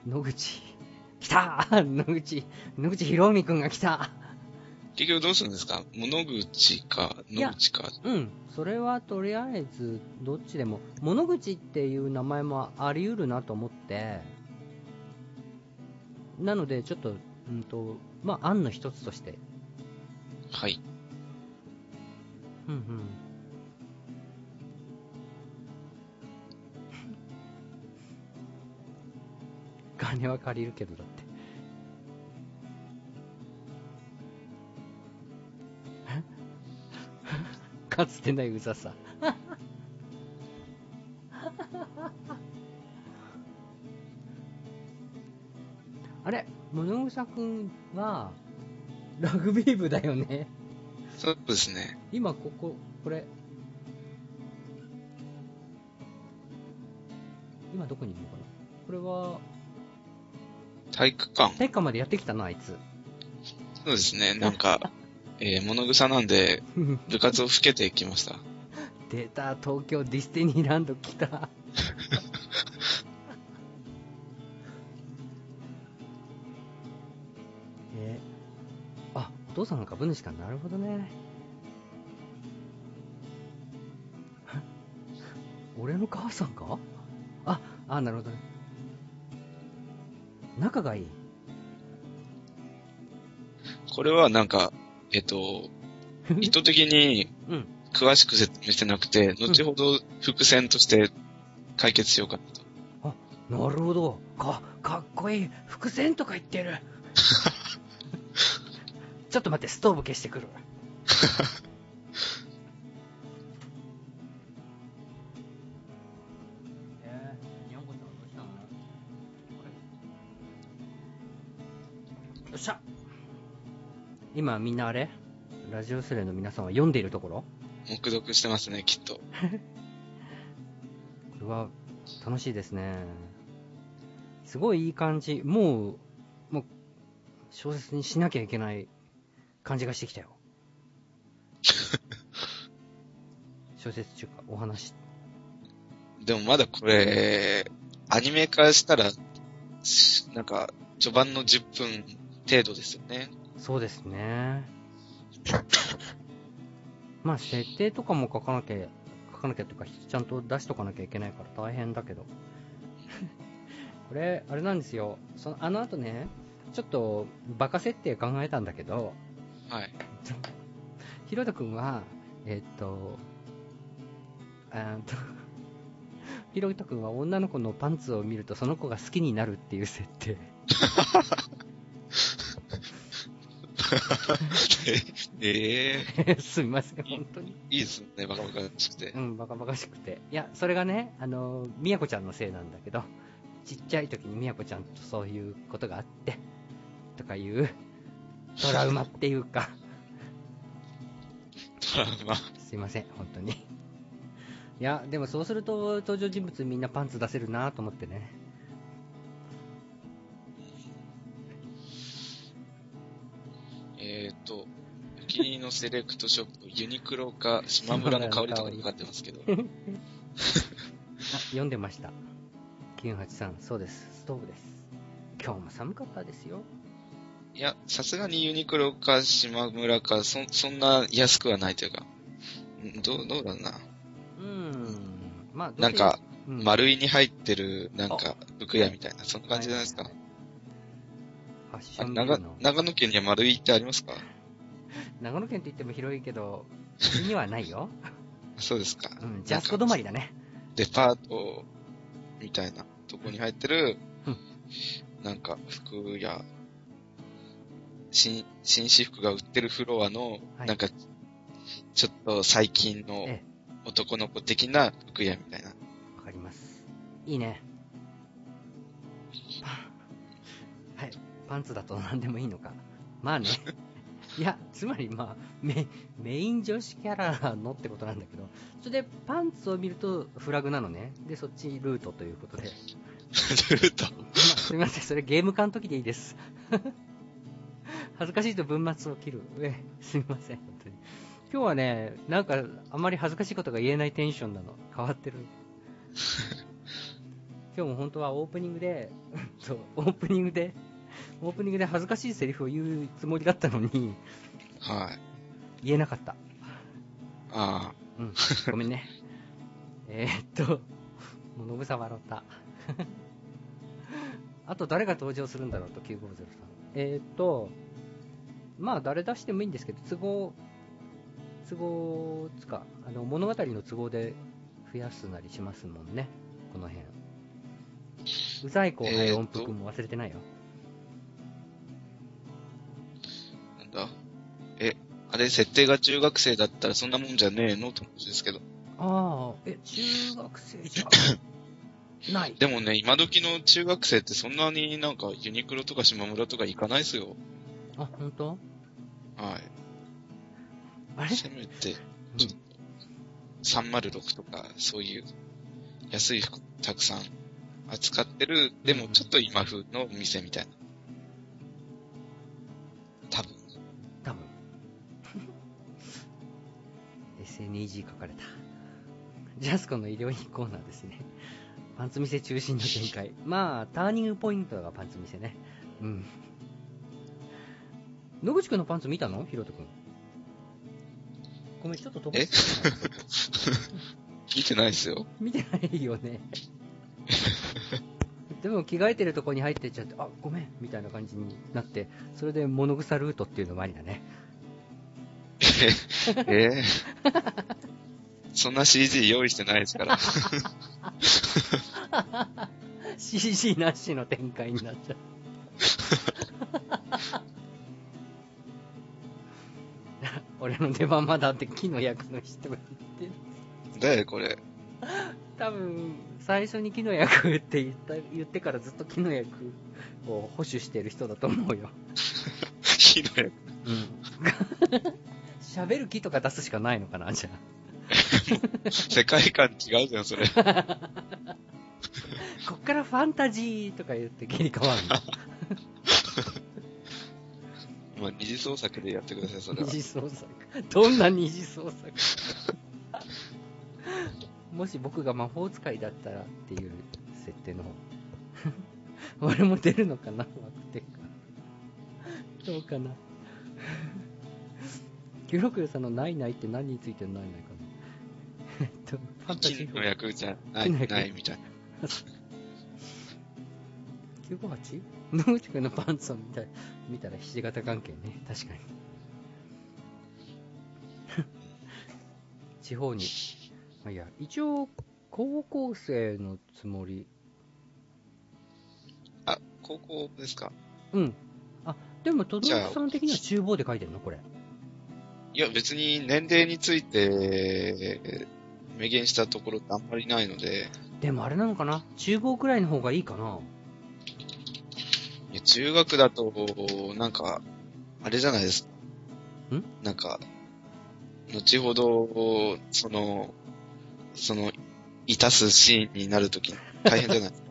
野口。来た野口、野口博美くんが来た
結局どうするんですか？物口か、野口か。
うん、それはとりあえず、どっちでも、物口っていう名前もあり得るなと思って、なので、ちょっと、うんと、まあ、案の一つとして、
はい。
うんうん。金は借りるけどだって。かつてないうざさ。あれ、物草くんは、ラグビー部だよね。
そうですね。
今ここ、これ。今どこにいるのかな？これは、
体育館。
体育館までやってきたな、あいつ。
そうですね。なんか、えー、物草なんで、部活を老けてきました。
出た、東京ディスティニーランド来た。えー、あ、お父さんの株主か。なるほどね。俺の母さんか？あ、あ、なるほどね。仲がいい。
これはなんか、えっと、意図的に
うん。
詳しく説明してなくて、後ほど伏線として解決しようかなと。
なるほど。か、かっこいい。伏線とか言ってる。ちょっと待って、ストーブ消してくる。よっしゃ今みんなあれ？ラジオスレの皆さんは読んでいるところ？
目読してますね、きっと。
これは楽しいですね。すごいいい感じ。もう、もう、小説にしなきゃいけない感じがしてきたよ。小説中か、お話。
でもまだこれ、アニメ化したら、しなんか、序盤の10分程度ですよね。
そうですね。まあ、設定とかも書かなきゃ、書かなきゃというか、ちゃんと出しとかなきゃいけないから大変だけど。これ、あれなんですよ。その、あの後ね、ちょっと、バカ設定考えたんだけど、
はい。
ひろとくんは、えっと、あーと、ひろとくんは女の子のパンツを見るとその子が好きになるっていう設定。
ええ
すみません、本当に。
いいですね、バカバカしくて
う。ん、バカバカしくて。いや、それがね、あの、みやこちゃんのせいなんだけど、ちっちゃい時にみやこちゃんとそういうことがあって、とかいう、トラウマっていうか、
トラウマ。
すいません、本当に。いや、でもそうすると登場人物みんなパンツ出せるなと思ってね。
お気に入りのセレクトショップ、ユニクロか島村の香りとかかかってますけど。
あ、読んでました。983、そうです。ストーブです。今日も寒かったですよ。
いや、さすがにユニクロか島村か、そ、そんな安くはないというか。んどう、どうだろうな。
うーん。まあ、
なんか、
うん
丸いに入ってる、なんか、服屋みたいな、そんな感じじゃないですか？長
の。
長野県には丸いってありますか？
長野県って言っても広いけど、うちにはないよ。
そうですか。
うん、ジャスコ止まりだね。
デパートみたいなとこに入ってる
うん、
なんか服や、新、紳士服が売ってるフロアの、
はい
なんか、ちょっと最近の
え
男の子的な服屋みたいな。
わかります。いいね。はい。パンツだと何でもいいのか。まあね。いや、つまりまあ、メメイン女子キャラのってことなんだけど、それでパンツを見るとフラグなのね。で、そっちルートということで。
ルート。
まあすみません、それゲーム化の時でいいです。恥ずかしいと文末を切る。え、すみません、本当に。今日はね、なんか、あまり恥ずかしいことが言えないテンションなの。変わってる。今日も本当はオープニングで、オープニングで、オープニングで恥ずかしいセリフを言うつもりだったのに、
はい。
言えなかった。
あ
うん、ごめんね。えーっと、もうノブさん笑った。あと誰が登場するんだろうと、950さん。えーっと、まあ誰出してもいいんですけど、都合、都合つか、あの物語の都合で増やすなりしますもんね、この辺。うざい後輩音符君も忘れてないよ。
あ、え、あれ、設定が中学生だったらそんなもんじゃねえのってことですけど。
ああ、え、中学生じゃない。
でもね、今時の中学生ってそんなになんかユニクロとか島村とか行かないっすよ。
あ、本当？
はい。
あれ？
せめて、ちょっと、306とか、そういう、安い服たくさん扱ってる、でもちょっと今風のお店みたいな。
SNEG 書かれた。ジャスコの医療品コーナーですね。パンツ店中心の展開。まあターニングポイントがパンツ店ね。うん。野口くんのパンツ見たの？ヒロトくん。ごめんちょっと飛ば
え
して。
見てないっすよ。
見てないよね。でも着替えてるとこに入ってっちゃってあごめんみたいな感じになってそれで物草ルートっていうのもありだね
ええそんな CG 用意してないですから。
CG なしの展開になっちゃう。俺の出番まだあって木の役の人が言ってる。
だよ、これ？
多分、最初に木の役って言った言ってからずっと木の役を保守してる人だと思うよ。
火の役。
うん。喋る木とか出すしかないのかな、じゃあ。
世界観違うじゃん、それ。
こっからファンタジーとか言って切り替わるの。
まあ、二次創作でやってください、それ
二
は。
次創作。どんな二次創作？もし僕が魔法使いだったらっていう設定の方。俺も出るのかな枠手か。どうかな。キュロクヨさんのないないって何についてのないないかな。えっと、ファンタジー
木の役じゃない、ないみたいな。
958? 野口くんのパンツを見た見たらひし形関係ね。確かに。地方に。まあ、いや、一応、高校生のつもり。
あ、高校ですか？
うん。あ、でも、都道
じゃあ
府さん的には厨房で書いてるの？これ。
いや、別に年齢について、明言したところってあんまりないので、
でもあれなのかな？厨房くらいの方がいいかない
や中学だと、なんか、あれじゃないですか。
ん？
なんか、後ほど、その、その、いたすシーンになるとき大変じゃないですか。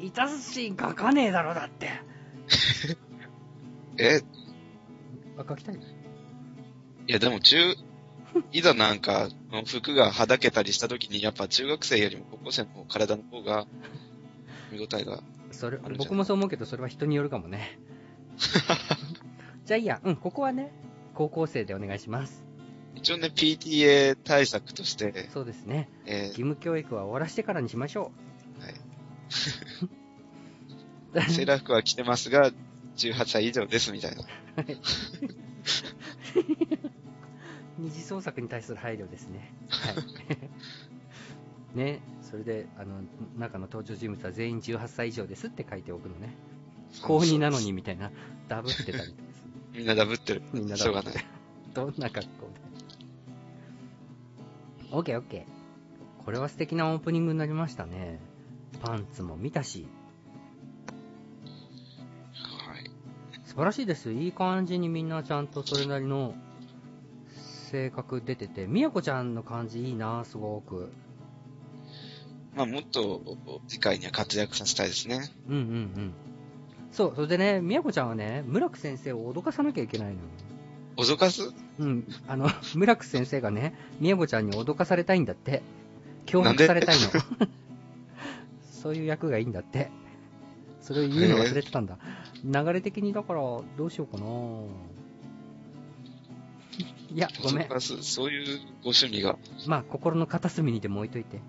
いたすシーン書かねえだろ、だって。
え、
あ、書きたい
いやでも中、いざなんか、服がはだけたりしたときに、やっぱ中学生よりも高校生の体の方が、見応えが、
それ僕もそう思うけど、それは人によるかもね。じゃあいいや、うん、ここはね、高校生でお願いします。
一応ね、PTA 対策として、
そうですね。
え
義務教育は終わらしてからにしましょ
ーはい、
う。
セーラー服は着てますが、18歳以上ですみたいな。
二次創作に対する配慮ですね。はい。ね、それで、あの、中の登場人物は全員18歳以上ですって書いておくのね。高2なのにみたいな、ダブってたりとかする。
みんなダブってる。
みんな
しょうがない。
どんな格好で。オッケーオッケー。これは素敵なオープニングになりましたね。パンツも見たし、
はい。
素晴らしいですよ。いい感じにみんなちゃんとそれなりの性格出てて、みやこちゃんの感じいいな、すごく。
まあ、もっと次回には活躍させたいですね。
うんうんうん。そう、それでね、みやこちゃんはね、村木先生を脅かさなきゃいけないのよ。
脅かす？
うん、あの、村木先生がね、みやこちゃんに脅かされたいんだって。脅迫されたいの。そういう役がいいんだって。それを言うの忘れてたんだ。流れ的にだから、どうしようかないや、ごめん
脅。かすそういうご趣味が。
まあ、心の片隅にでも置いといて。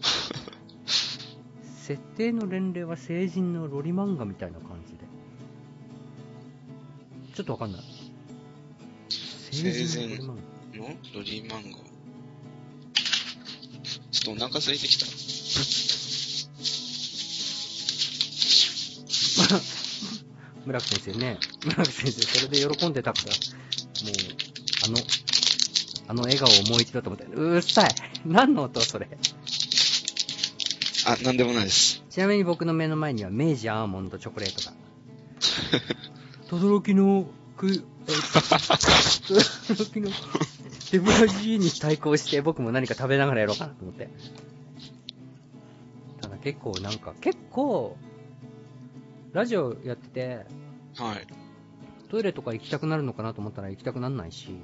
設定の年齢は成人のロリ漫画みたいな感じで。ちょっとわかんない。成人のロリ漫画。
ちょっとお腹空いてきた。
村木先生ね。村木先生、それで喜んでたから、もう、あの、あの笑顔をもう一度と思って、うっさい 何の音それ。
あ、なんでもないです。
ちなみに僕の目の前には明治アーモンドチョコレートが。轟の、く、え、轟の、デブラジーに対抗して僕も何か食べながらやろうかなと思って。ただ結構なんか、結構、ラジオやってて、
はい。
トイレとか行きたくなるのかなと思ったら行きたくなんないし、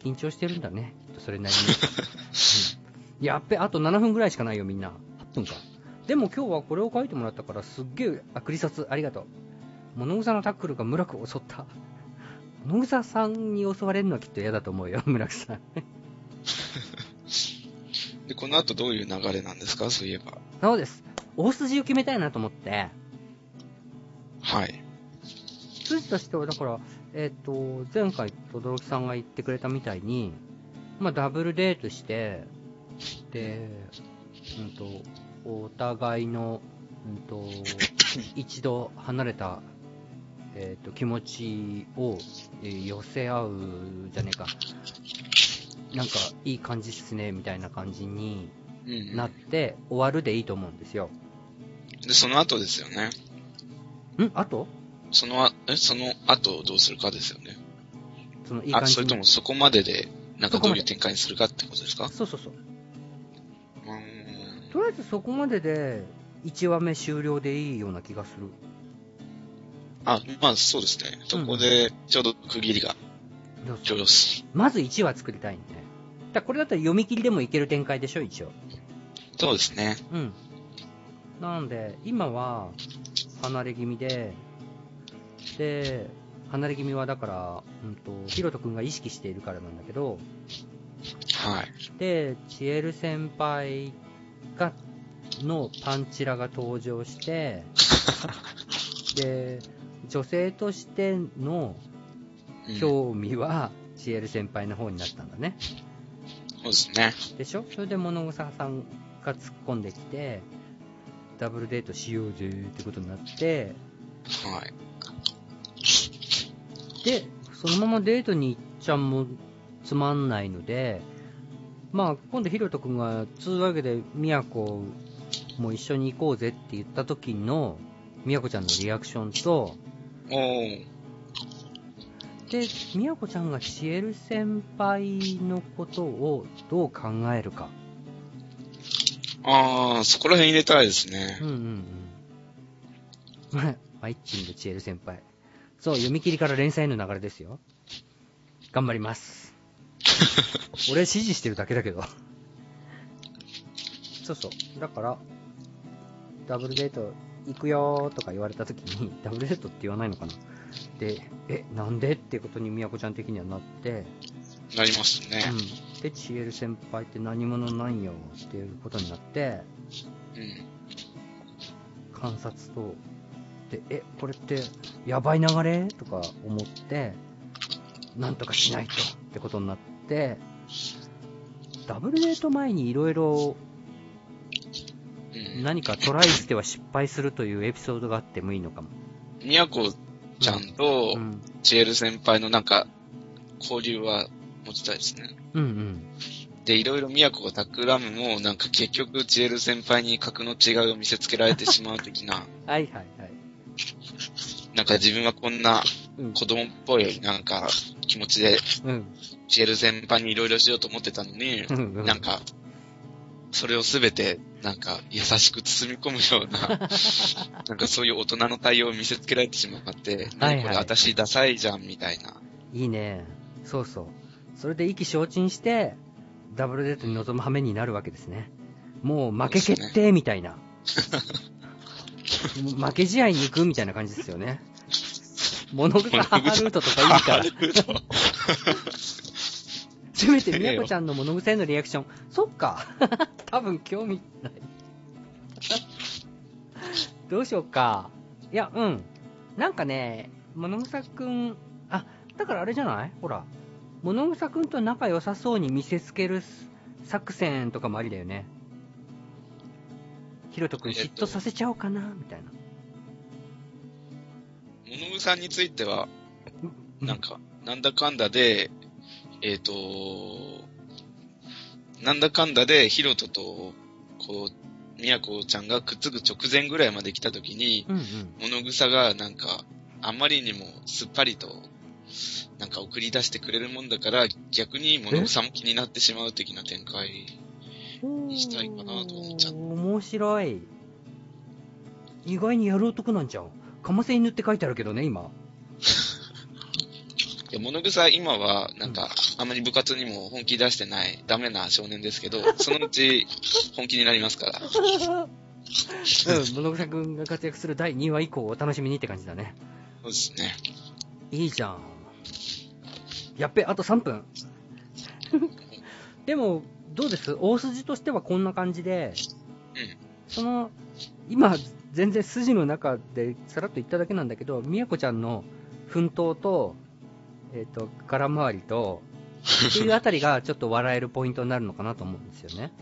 緊張してるんだね、きっとそれなりに。うんやっべ、あと7分ぐらいしかないよ、みんな。8分か。でも今日はこれを書いてもらったから、すっげえ、あ、クリサツ、ありがとう。物草のタックルが村木を襲った。物草さんに襲われるのはきっと嫌だと思うよ、村木さん。
で、この後どういう流れなんですかそういえば。
そうです。大筋を決めたいなと思って、
はい。
筋としては、だから、えっ、と、前回、轟さんが言ってくれたみたいに、まあ、ダブルデートして、で、うんと、お互いの、うんと、一度離れた、えっ、と、気持ちを、えー寄せ合うじゃねえか。なんか、いい感じっすね、みたいな感じに
うん。
なって、終わるでいいと思うんですよ。
で、その後ですよね。
ん？あと
そのあ、え、その後どうするかですよね。あ、
そのいい感じに
それともそこまでで、なんかどういう展開にするかってことですか？
そうそうそう。
うーん。
とりあえずそこまでで1話目終了でいいような気がする。
あ、まあそうですね。そこで、ちょうど区切りがちょうどす。
まず1話作りたいんで。だからこれだったら読み切りでもいける展開でしょ、一応。
そうですね。
うん。なので、今は離れ気味で、で、離れ気味はだから、うんと、ヒロト君が意識しているからなんだけど、
はい。
で、チエル先輩が、のパンチラが登場して、で、女性としての
うん
興味は、チエル先輩の方になったんだね。
そうですね。
でしょ？それで物草さんが突っ込んできて、ダブルデートしようぜってことになって、
はい。
で、そのままデートに行っちゃもつまんないので、まあ、今度ヒロト君が、つうわけで、みやこも一緒に行こうぜって言った時の、みやこちゃんのリアクションと。で、みやこちゃんがチエル先輩のことをどう考えるか。
あー、そこら辺入れたいですね
うん。うんうん。まあ、マイッチンでチエル先輩。そう、読み切りから連載の流れですよ。頑張ります。俺指示してるだけだけど。そうそう。だから、ダブルデート行くよーとか言われた時に、ダブルデートって言わないのかなで、え、なんでってことにみやこちゃん的にはなって、
なりますね。
うん。で、チエル先輩って何者なんよっていうことになって、
うん。
観察と、で、え、これって、やばい流れ？とか思って、なんとかしないとってことになって、ダブルデート前にいろいろ
うん。
何かトライしては失敗するというエピソードがあってもいいのかも。
みやこちゃんと
う、ん。
チエル先輩のなんか、交流は持ちたいですね。
うんうん。
で、いろいろ宮古が企むも、なんか結局、ジエル先輩に格の違いを見せつけられてしまう的な、
はいはいはい。
なんか自分はこんな
うん。
子供っぽい、なんか、気持ちで、
うん。
ジエル先輩にいろいろしようと思ってたのに、なんか、それをすべて、なんか、優しく包み込むような、なんかそういう大人の対応を見せつけられてしまって、
はいはい
何これ私ダサいじゃん、みたいな。
いいね。そうそう。それで意気消沈して、ダブルデートに臨む羽目になるわけですね。もう負け決定みたいな。負け試合に行くみたいな感じですよね。物草ハールートとかいいから。せめてみやこちゃんの物草へのリアクション。そっか。多分興味ない。どうしようか。いや、うん。なんかね、物草くん、あ、だからあれじゃない？ほら。物草くんと仲良さそうに見せつける作戦とかもありだよね。ひろとくん嫉妬させちゃおうかな、みたいな。
物具さんについては、なんか、なんだかんだで、えっ、と、なんだかんだで、ヒロトと、こう、みやこちゃんがくっつく直前ぐらいまで来た時に、
うんうん。
物草がなんか、あんまりにもすっぱりと、なんか送り出してくれるもんだから、逆に物草も気になってしまう的な展開。にしたいかなと思っちゃう
おー面白い。意外にやる男なんじゃん。かませ犬って書いてあるけどね、今。
いや、物草今は、なんか、あんまり部活にも本気出してない、ダメな少年ですけど、そのうち、本気になりますから。
うん、物草くんが活躍する第2話以降をお楽しみにって感じだね。
そうですね。
いいじゃん。やっべ、あと3分。でも、どうです？大筋としてはこんな感じで、
うん。
その、今、全然筋の中でさらっと言っただけなんだけど、みやこちゃんの奮闘と、えっ、と、空回りと、っていうあたりが ちょっと笑えるポイントになるのかなと思うんですよね。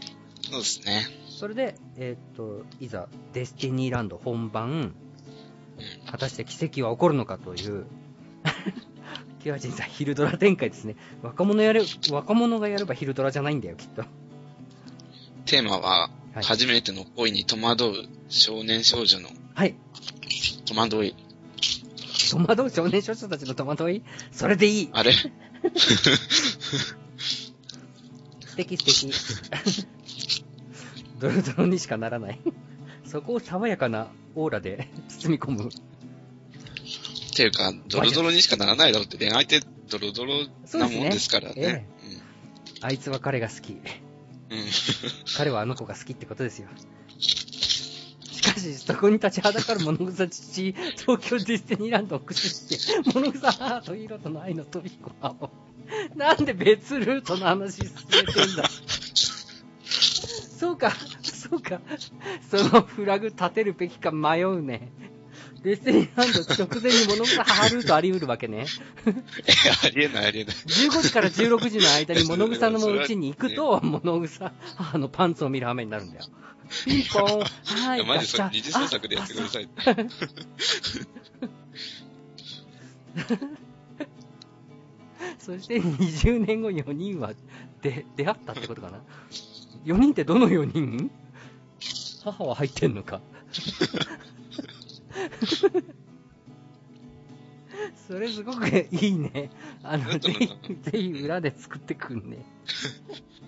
そうですね。
それで、えっ、と、いざ、デスティニーランド本番、
うん。
果たして奇跡は起こるのかという、キュアジンさん、ヒルドラ展開ですね。若者やる、若者がやればヒルドラじゃないんだよ、きっと。
テーマは、
はい
初めての恋に戸惑う少年少女の
はい。
戸惑い。
戸惑う少年少女たちの戸惑い？それでいい。
あれ？
素敵素敵。ドロドロにしかならない。そこを爽やかなオーラで包み込む。
っていうか、ドロドロにしかならないだろうって恋愛ってドロドロなもんですからね。
あいつは彼が好き。
うん。うん。
彼はあの子が好きってことですよ。しかし、そこに立ちはだかる物草父、東京ディズニーランドを駆使して、物草ハートヒーローとの愛の飛び子を、なんで別ルートの話進めてんだ。そうか、そうか。そのフラグ立てるべきか迷うね。ディズニーランド直前に物草ハールートあり得るわけね。
え、ありえないありえない。
15時から16時の間に物草のうちに行くと、物草、母のパンツを見る羽目になるんだよ。ピンポン、はい
マジそれ二次創作でやってください。
そして20年後4人はで出会ったってことかな。4人ってどの4人？母は入ってんのか。それすごくいいね。あの、ぜひ、ぜひ裏で作ってくんね。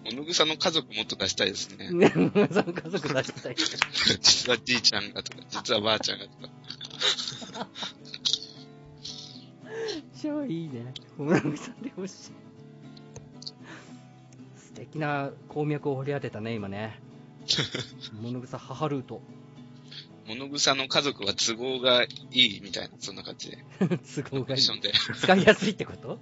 物草の家族もっと出したいですね。
ね、その家族出したい。
実はじいちゃんがとか、実はばあちゃんがとか。
超いいね。小村美さんで欲しい。素敵な鉱脈を掘り当てたね、今ね。物草母ルート。
物草の家族は都合がいいみたいな、そんな感じで。
都合がいい。使いやすいってこと？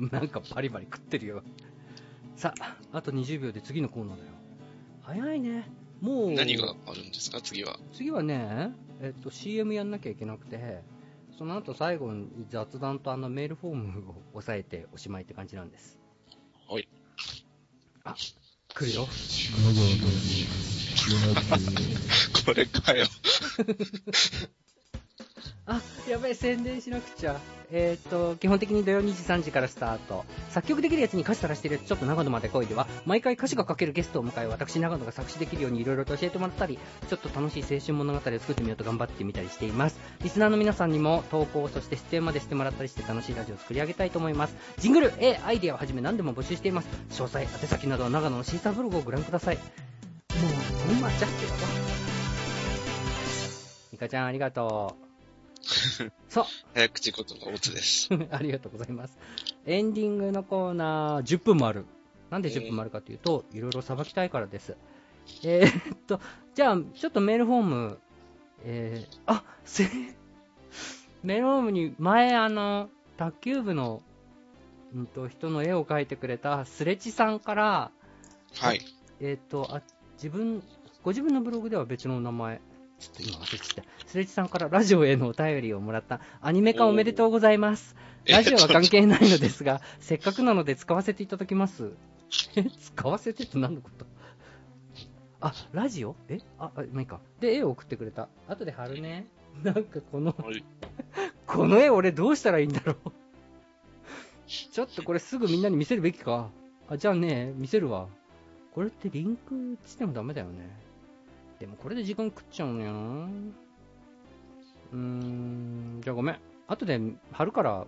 なんかバリバリ食ってるよ。さあ、あと20秒で次のコーナーだよ。早いね。もう、
何があるんですか、次は。
次はね、えっと、CM やんなきゃいけなくて、その後最後に雑談とあのメールフォームを押さえておしまいって感じなんです。
はい。
あ、来るよ。
これかよ。
あ、やべえ、宣伝しなくちゃ。えっ、と、基本的に土曜2時3時からスタート。作曲できるやつに歌詞さらしてるやつ、ちょっと長野まで来いでは、毎回歌詞が書けるゲストを迎え、私長野が作詞できるようにいろいろと教えてもらったり、ちょっと楽しい青春物語を作ってみようと頑張ってみたりしています。リスナーの皆さんにも投稿、そして出演までしてもらったりして楽しいラジオを作り上げたいと思います。ジングル、A、アイディアをはじめ何でも募集しています。詳細、宛先などは長野のシーサーブログをご覧ください。もう、今じゃってよ。ミカちゃん、ありがとう。そう。
早口言葉、オツです。
ありがとうございます。エンディングのコーナー、10分もある。なんで10分もあるかというと、いろいろさばきたいからです。えー、っと、じゃあ、ちょっとメールフォーム、えー、あ、せ、メールフォームに前、あの、卓球部の、うんと、人の絵を描いてくれたスレチさんから、
はい。
えーっと、あ、自分、ご自分のブログでは別のお名前、ちょっと今忘れちゃった。スレチさんからラジオへのお便りをもらったアニメ化おめでとうございます。ラジオは関係ないのですが、せっかくなので使わせていただきます。え使わせてって何のこと？あ、ラジオ？えあ、あまあいいか。で、絵を送ってくれた。後で貼るね。なんかこの、
はい
この絵俺どうしたらいいんだろう。ちょっとこれすぐみんなに見せるべきか。あ、じゃあね、見せるわ。これってリンクしてもダメだよね。でもこれで時間食っちゃうんだよな。うーん、じゃあごめん。後で貼るから、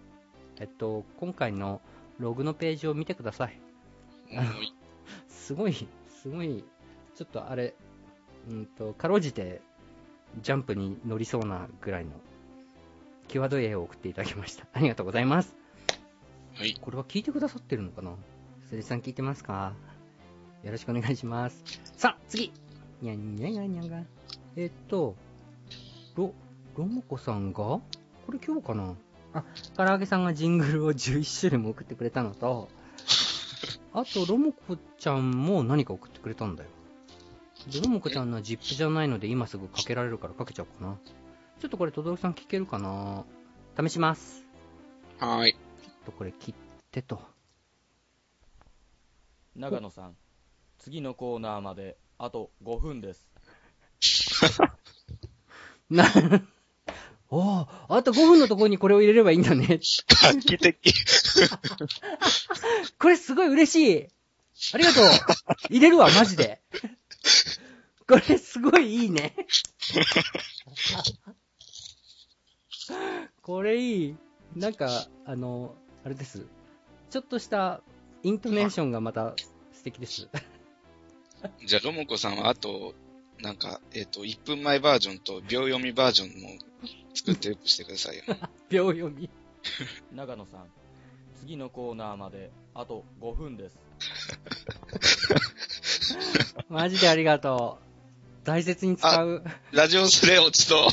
えっと、今回のログのページを見てください。すごい、すごい、ちょっとあれ、うんと、かろうじて、ジャンプに乗りそうなぐらいの、際どい絵を送っていただきました。ありがとうございます。
はい。
これは聞いてくださってるのかな？スレさん聞いてますか？よろしくお願いします。さあ、次にゃんにゃんにゃんにゃんが。えっと、ロ、ロモコさんがこれ今日かなあ、唐揚げさんがジングルを11種類も送ってくれたのと、あと、ロモコちゃんも何か送ってくれたんだよ。で、ロモコちゃんのは ZIP じゃないので今すぐかけられるからかけちゃおうかな。ちょっとこれ、とどろさん聞けるかな試します。
はーい。
ちょっとこれ切ってと。
長野さん、次のコーナーまであと5分です。
な、おーあと5分のところにこれを入れればいいんだね。
画期的。
これすごい嬉しい。ありがとう。入れるわ、マジで。これすごいいいね。これいい。なんか、あの、あれです。ちょっとしたイントネーションがまた素敵です。
じゃあ、ロモコさんはあと、なんか、えっ、と、1分前バージョンと秒読みバージョンも作ってよくしてくださいよ。
秒読み。
長野さん、次のコーナーまであと5分です。
マジでありがとう。大切に使う。
ラジオスレ落ちと、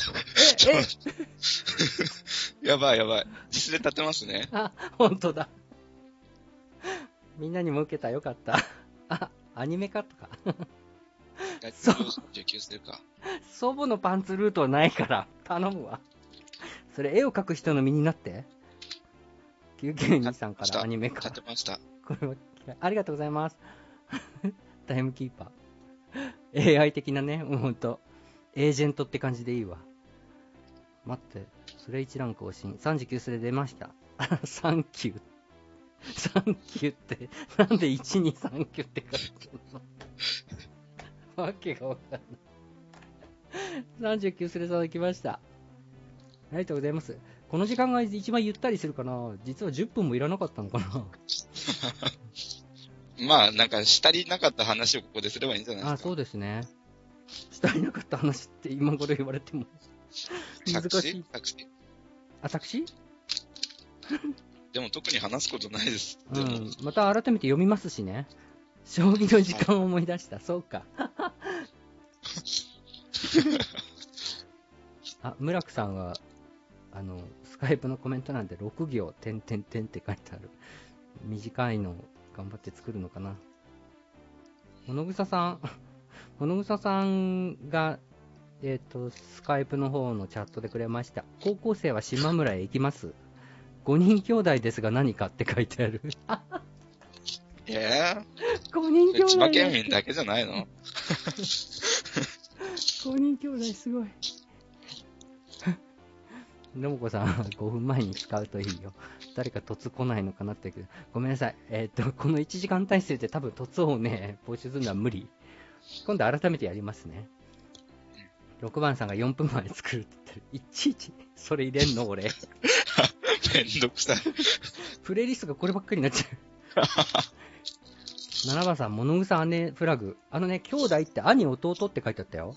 え、え、
やばいやばい。実で立てますね。
あ、本当だ。みんなにも受けた。よかった。あ、アニメ化とか。そう
受給するか。
祖母のパンツルートはないから、頼むわ。それ絵を描く人の身になって。992さんからアニメ化
立。てました。
これはありがとうございます。タイムキーパー。AI 的なね、もうほんと。エージェントって感じでいいわ。待って、それ一覧更新。39それ出ました。サンキュー。サンキューって、なんで1239って書いてるの？わけがわかんない。39スレさん来ました。ありがとうございます。この時間が一番ゆったりするかな実は10分もいらなかったのかな
まあ、なんか、したりなかった話をここですればいいんじゃないです
あ、
か。
そうですね。したりなかった話って今頃言われても 難しい。
作詞
あ、作詞
でも特に話すことないです。
うん。また改めて読みますしね。将棋の時間を思い出した。そうか。あ、村木さんは、あの、スカイプのコメントなんで6行、点点点って書いてある。短いのを頑張って作るのかな。ほのぐささん、ほのぐささんが、えっ、と、スカイプの方のチャットでくれました。高校生は島村へ行きます。5人兄弟ですが何かって書いてある。
え
5人兄弟
ぇ、千葉県民だけじゃないの
？5人兄弟すごい。のもこさん、5分前に使うといいよ。誰か突来ないのかなって言うけど、ごめんなさい。えーっと、この1時間体制で多分突をね、募集するのは無理。今度改めてやりますね。6番さんが4分前に作るって言ってる。いちいち、それ入れんの俺。
めんどくさい。
プレイリストがこればっかりになっちゃう。7番さん、物草姉フラグ。あのね、兄弟って兄弟って書いてあったよ。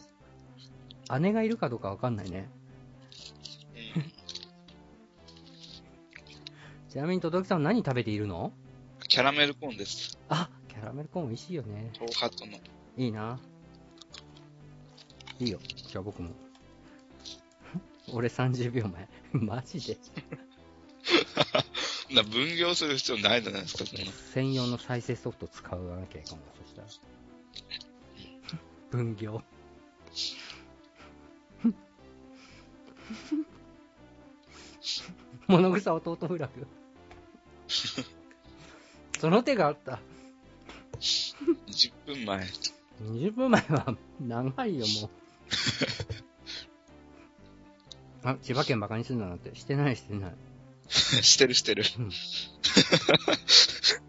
姉がいるかどうかわかんないね。ちなみに、とどきさん何食べているの？
キャラメルコーンです。
あ、キャラメルコーン美味しいよね。
トーハットの。
いいな。いいよ。じゃあ僕も。俺30秒前。マジで。
な分業する必要ないじゃないですか、そんな。
専用の再生ソフト使わなきゃいいかも、そしたら。分業。物草弟フラグ。その手があった。
20分前。
20分前は長いよ、もう。あ、千葉県バカにするんだなんて。してない、してない。
してるしてる。
うん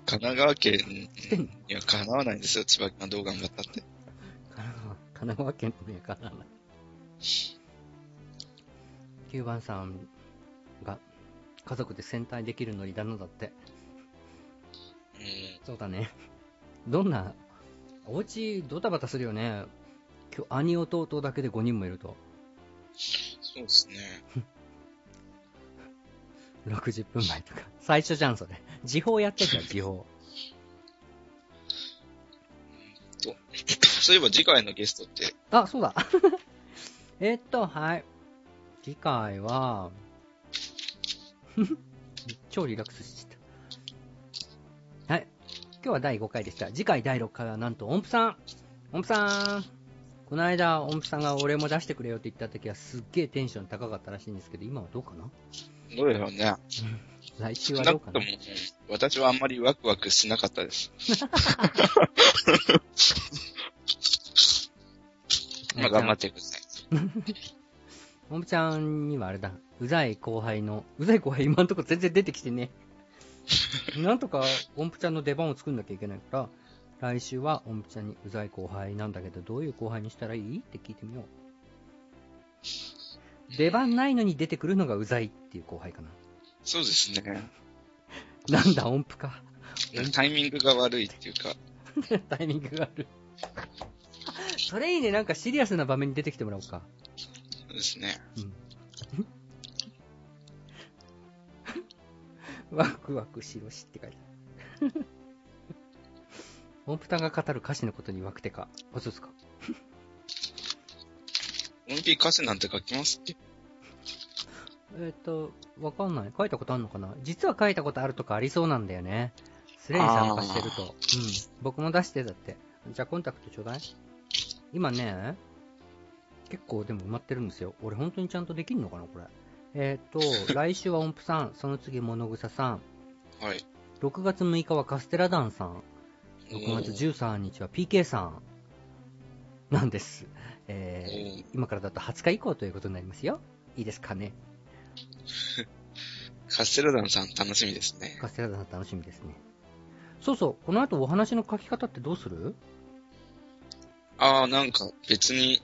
神奈川県にはかなわないんですよ、千葉県がどう頑張ったって。
神奈川神奈川県のね、かなわない。9番さんが家族で戦隊できるのにだのだって。
うん。
そうだね。どんな、お家ドタバタするよね。今日、兄弟だけで5人もいると。
そうですね。
60分前とか。最初じゃん、それ。時報やってたよ、時報。
そういえば次回のゲストって、
あ、そうだ。えっと、はい。次回は、超リラックスしてた。はい。今日は第5回でした。次回第6回はなんと音符さん。音符さん。この間、音符さんが俺も出してくれよって言った時はすっげえテンション高かったらしいんですけど、今はどうかな？
どうでしょうね。
来週
少
はどうかな？
なくとも、私はあんまりワクワクしなかったです。まあ頑張ってください。
音符ちゃんにはあれだ。うざい後輩の、うざい後輩今んとこ全然出てきてね。なんとか音符ちゃんの出番を作んなきゃいけないから、来週は音符ちゃんにうざい後輩なんだけど、どういう後輩にしたらいい？って聞いてみよう。出番ないのに出てくるのがうざいっていう後輩かな。
そうですね。
なんだ、音符か。
タイミングが悪いっていうか、
タイミングがある。それいいね、なんかシリアスな場面に出てきてもらおうか。
そうですね。
うん。ワクワクしろしって書いてある。音符さんが語る歌詞のことにワクテか。あ、そうですか。
音符歌詞なんて書きますっけ？
えっ、と、わかんない。書いたことあるのかな？実は書いたことあるとかありそうなんだよね。スレに参加してると。うん。僕も出してだって。じゃあコンタクトちょうだい今ね、結構でも埋まってるんですよ。俺本当にちゃんとできんのかなこれ。えっ、と、来週は音符さん、その次物草さん、
はい。
6月6日はカステラダンさん、6月13日は PK さんなんです。えー今からだと20日以降ということになりますよ。いいですかね？
カステラダンさん楽しみですね。
カステラダンさん楽しみですね。そうそう、この後お話の書き方ってどうする？
ああ、なんか別に、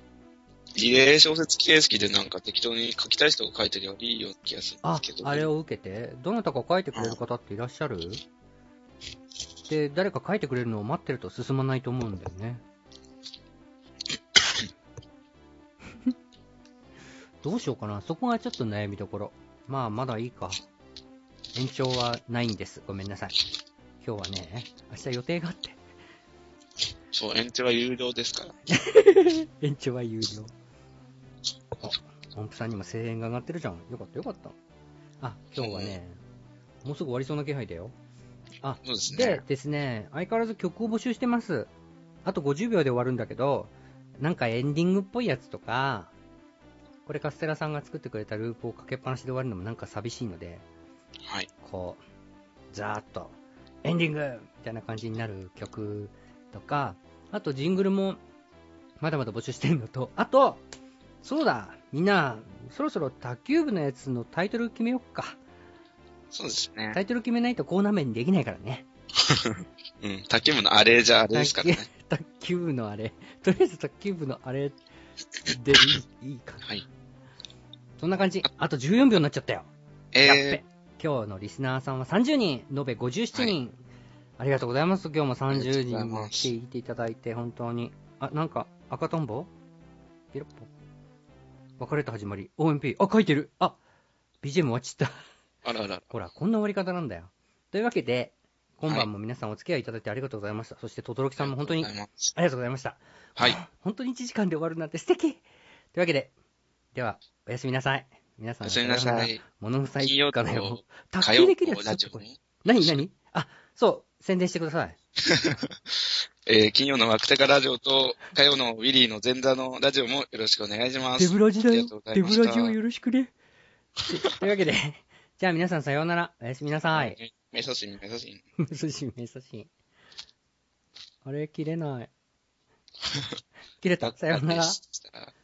リレー小説形式でなんか適当に書きたい人が書いてりゃいいよって気がするんで
あ
すけ、ど。
あれを受けて、どなたか書いてくれる方っていらっしゃる？で、誰か書いてくれるのを待ってると進まないと思うんだよね。どうしようかな。そこがちょっと悩みどころ。まあ、まだいいか。延長はないんです。ごめんなさい。今日はね、明日予定があって。
そう、延長は有料ですから。
延長は有料。あ、音符さんにも声援が上がってるじゃん。よかったよかった。あ、今日はね、もうすぐ終わりそうな気配だよ。あ、
そうです
で
ね。
ですね、相変わらず曲を募集してます。あと50秒で終わるんだけど、なんかエンディングっぽいやつとか、これカステラさんが作ってくれたループをかけっぱなしで終わるのもなんか寂しいので、
はい。
こう、ざーっと、エンディングみたいな感じになる曲とか、あとジングルも、まだまだ募集してるのと、あと、そうだみんな、そろそろ卓球部のやつのタイトル決めよっか。
そうですね
タ。イトル決めないとコーナー名にできないからね。
うん。卓球部のあれじゃあれですからね。
卓球部のあれ。とりあえず卓球部のあれでいいいいかな。
はい。
そんな感じ。あと14秒になっちゃったよ。やっべ
え。
今日のリスナーさんは30人、延べ57人。ありがとうございます。今日も30
ありがとうござい
人も来ていただいて、本当に。あ、なんか、赤とんぼ？ピロッポ？別れた始まり。OMP。あ、書いてる。あ、BGM 終わっちゃった。
ー、あらあら。
ほら、こんな終わり方なんだよ。というわけで、今晩も皆さんお付き合いいただいてありがとうございました。そして、轟さんも本当にあ
ありがとうございま
した。
はい。
本当に1時間で終わるなんて素敵というわけで、では、おやすみなさい。皆さん、
おやすみなさい。
物臭い
金曜
かなよ
と。
卓球できるやつ
とラジオ
ちょっとこれ
ね。
何何？あ、そう、宣伝してください。
えー金曜のワクテカラジオと火曜のウィリーの前座のラジオもよろしくお願いします。
デブラジだよデブラジをよろしくね。というわけで、じゃあ皆さんさようなら。おやすみなさい。。
メソシン、メソシン。
めそしん、めそしん。あれ、切れない。切れた。さような
ら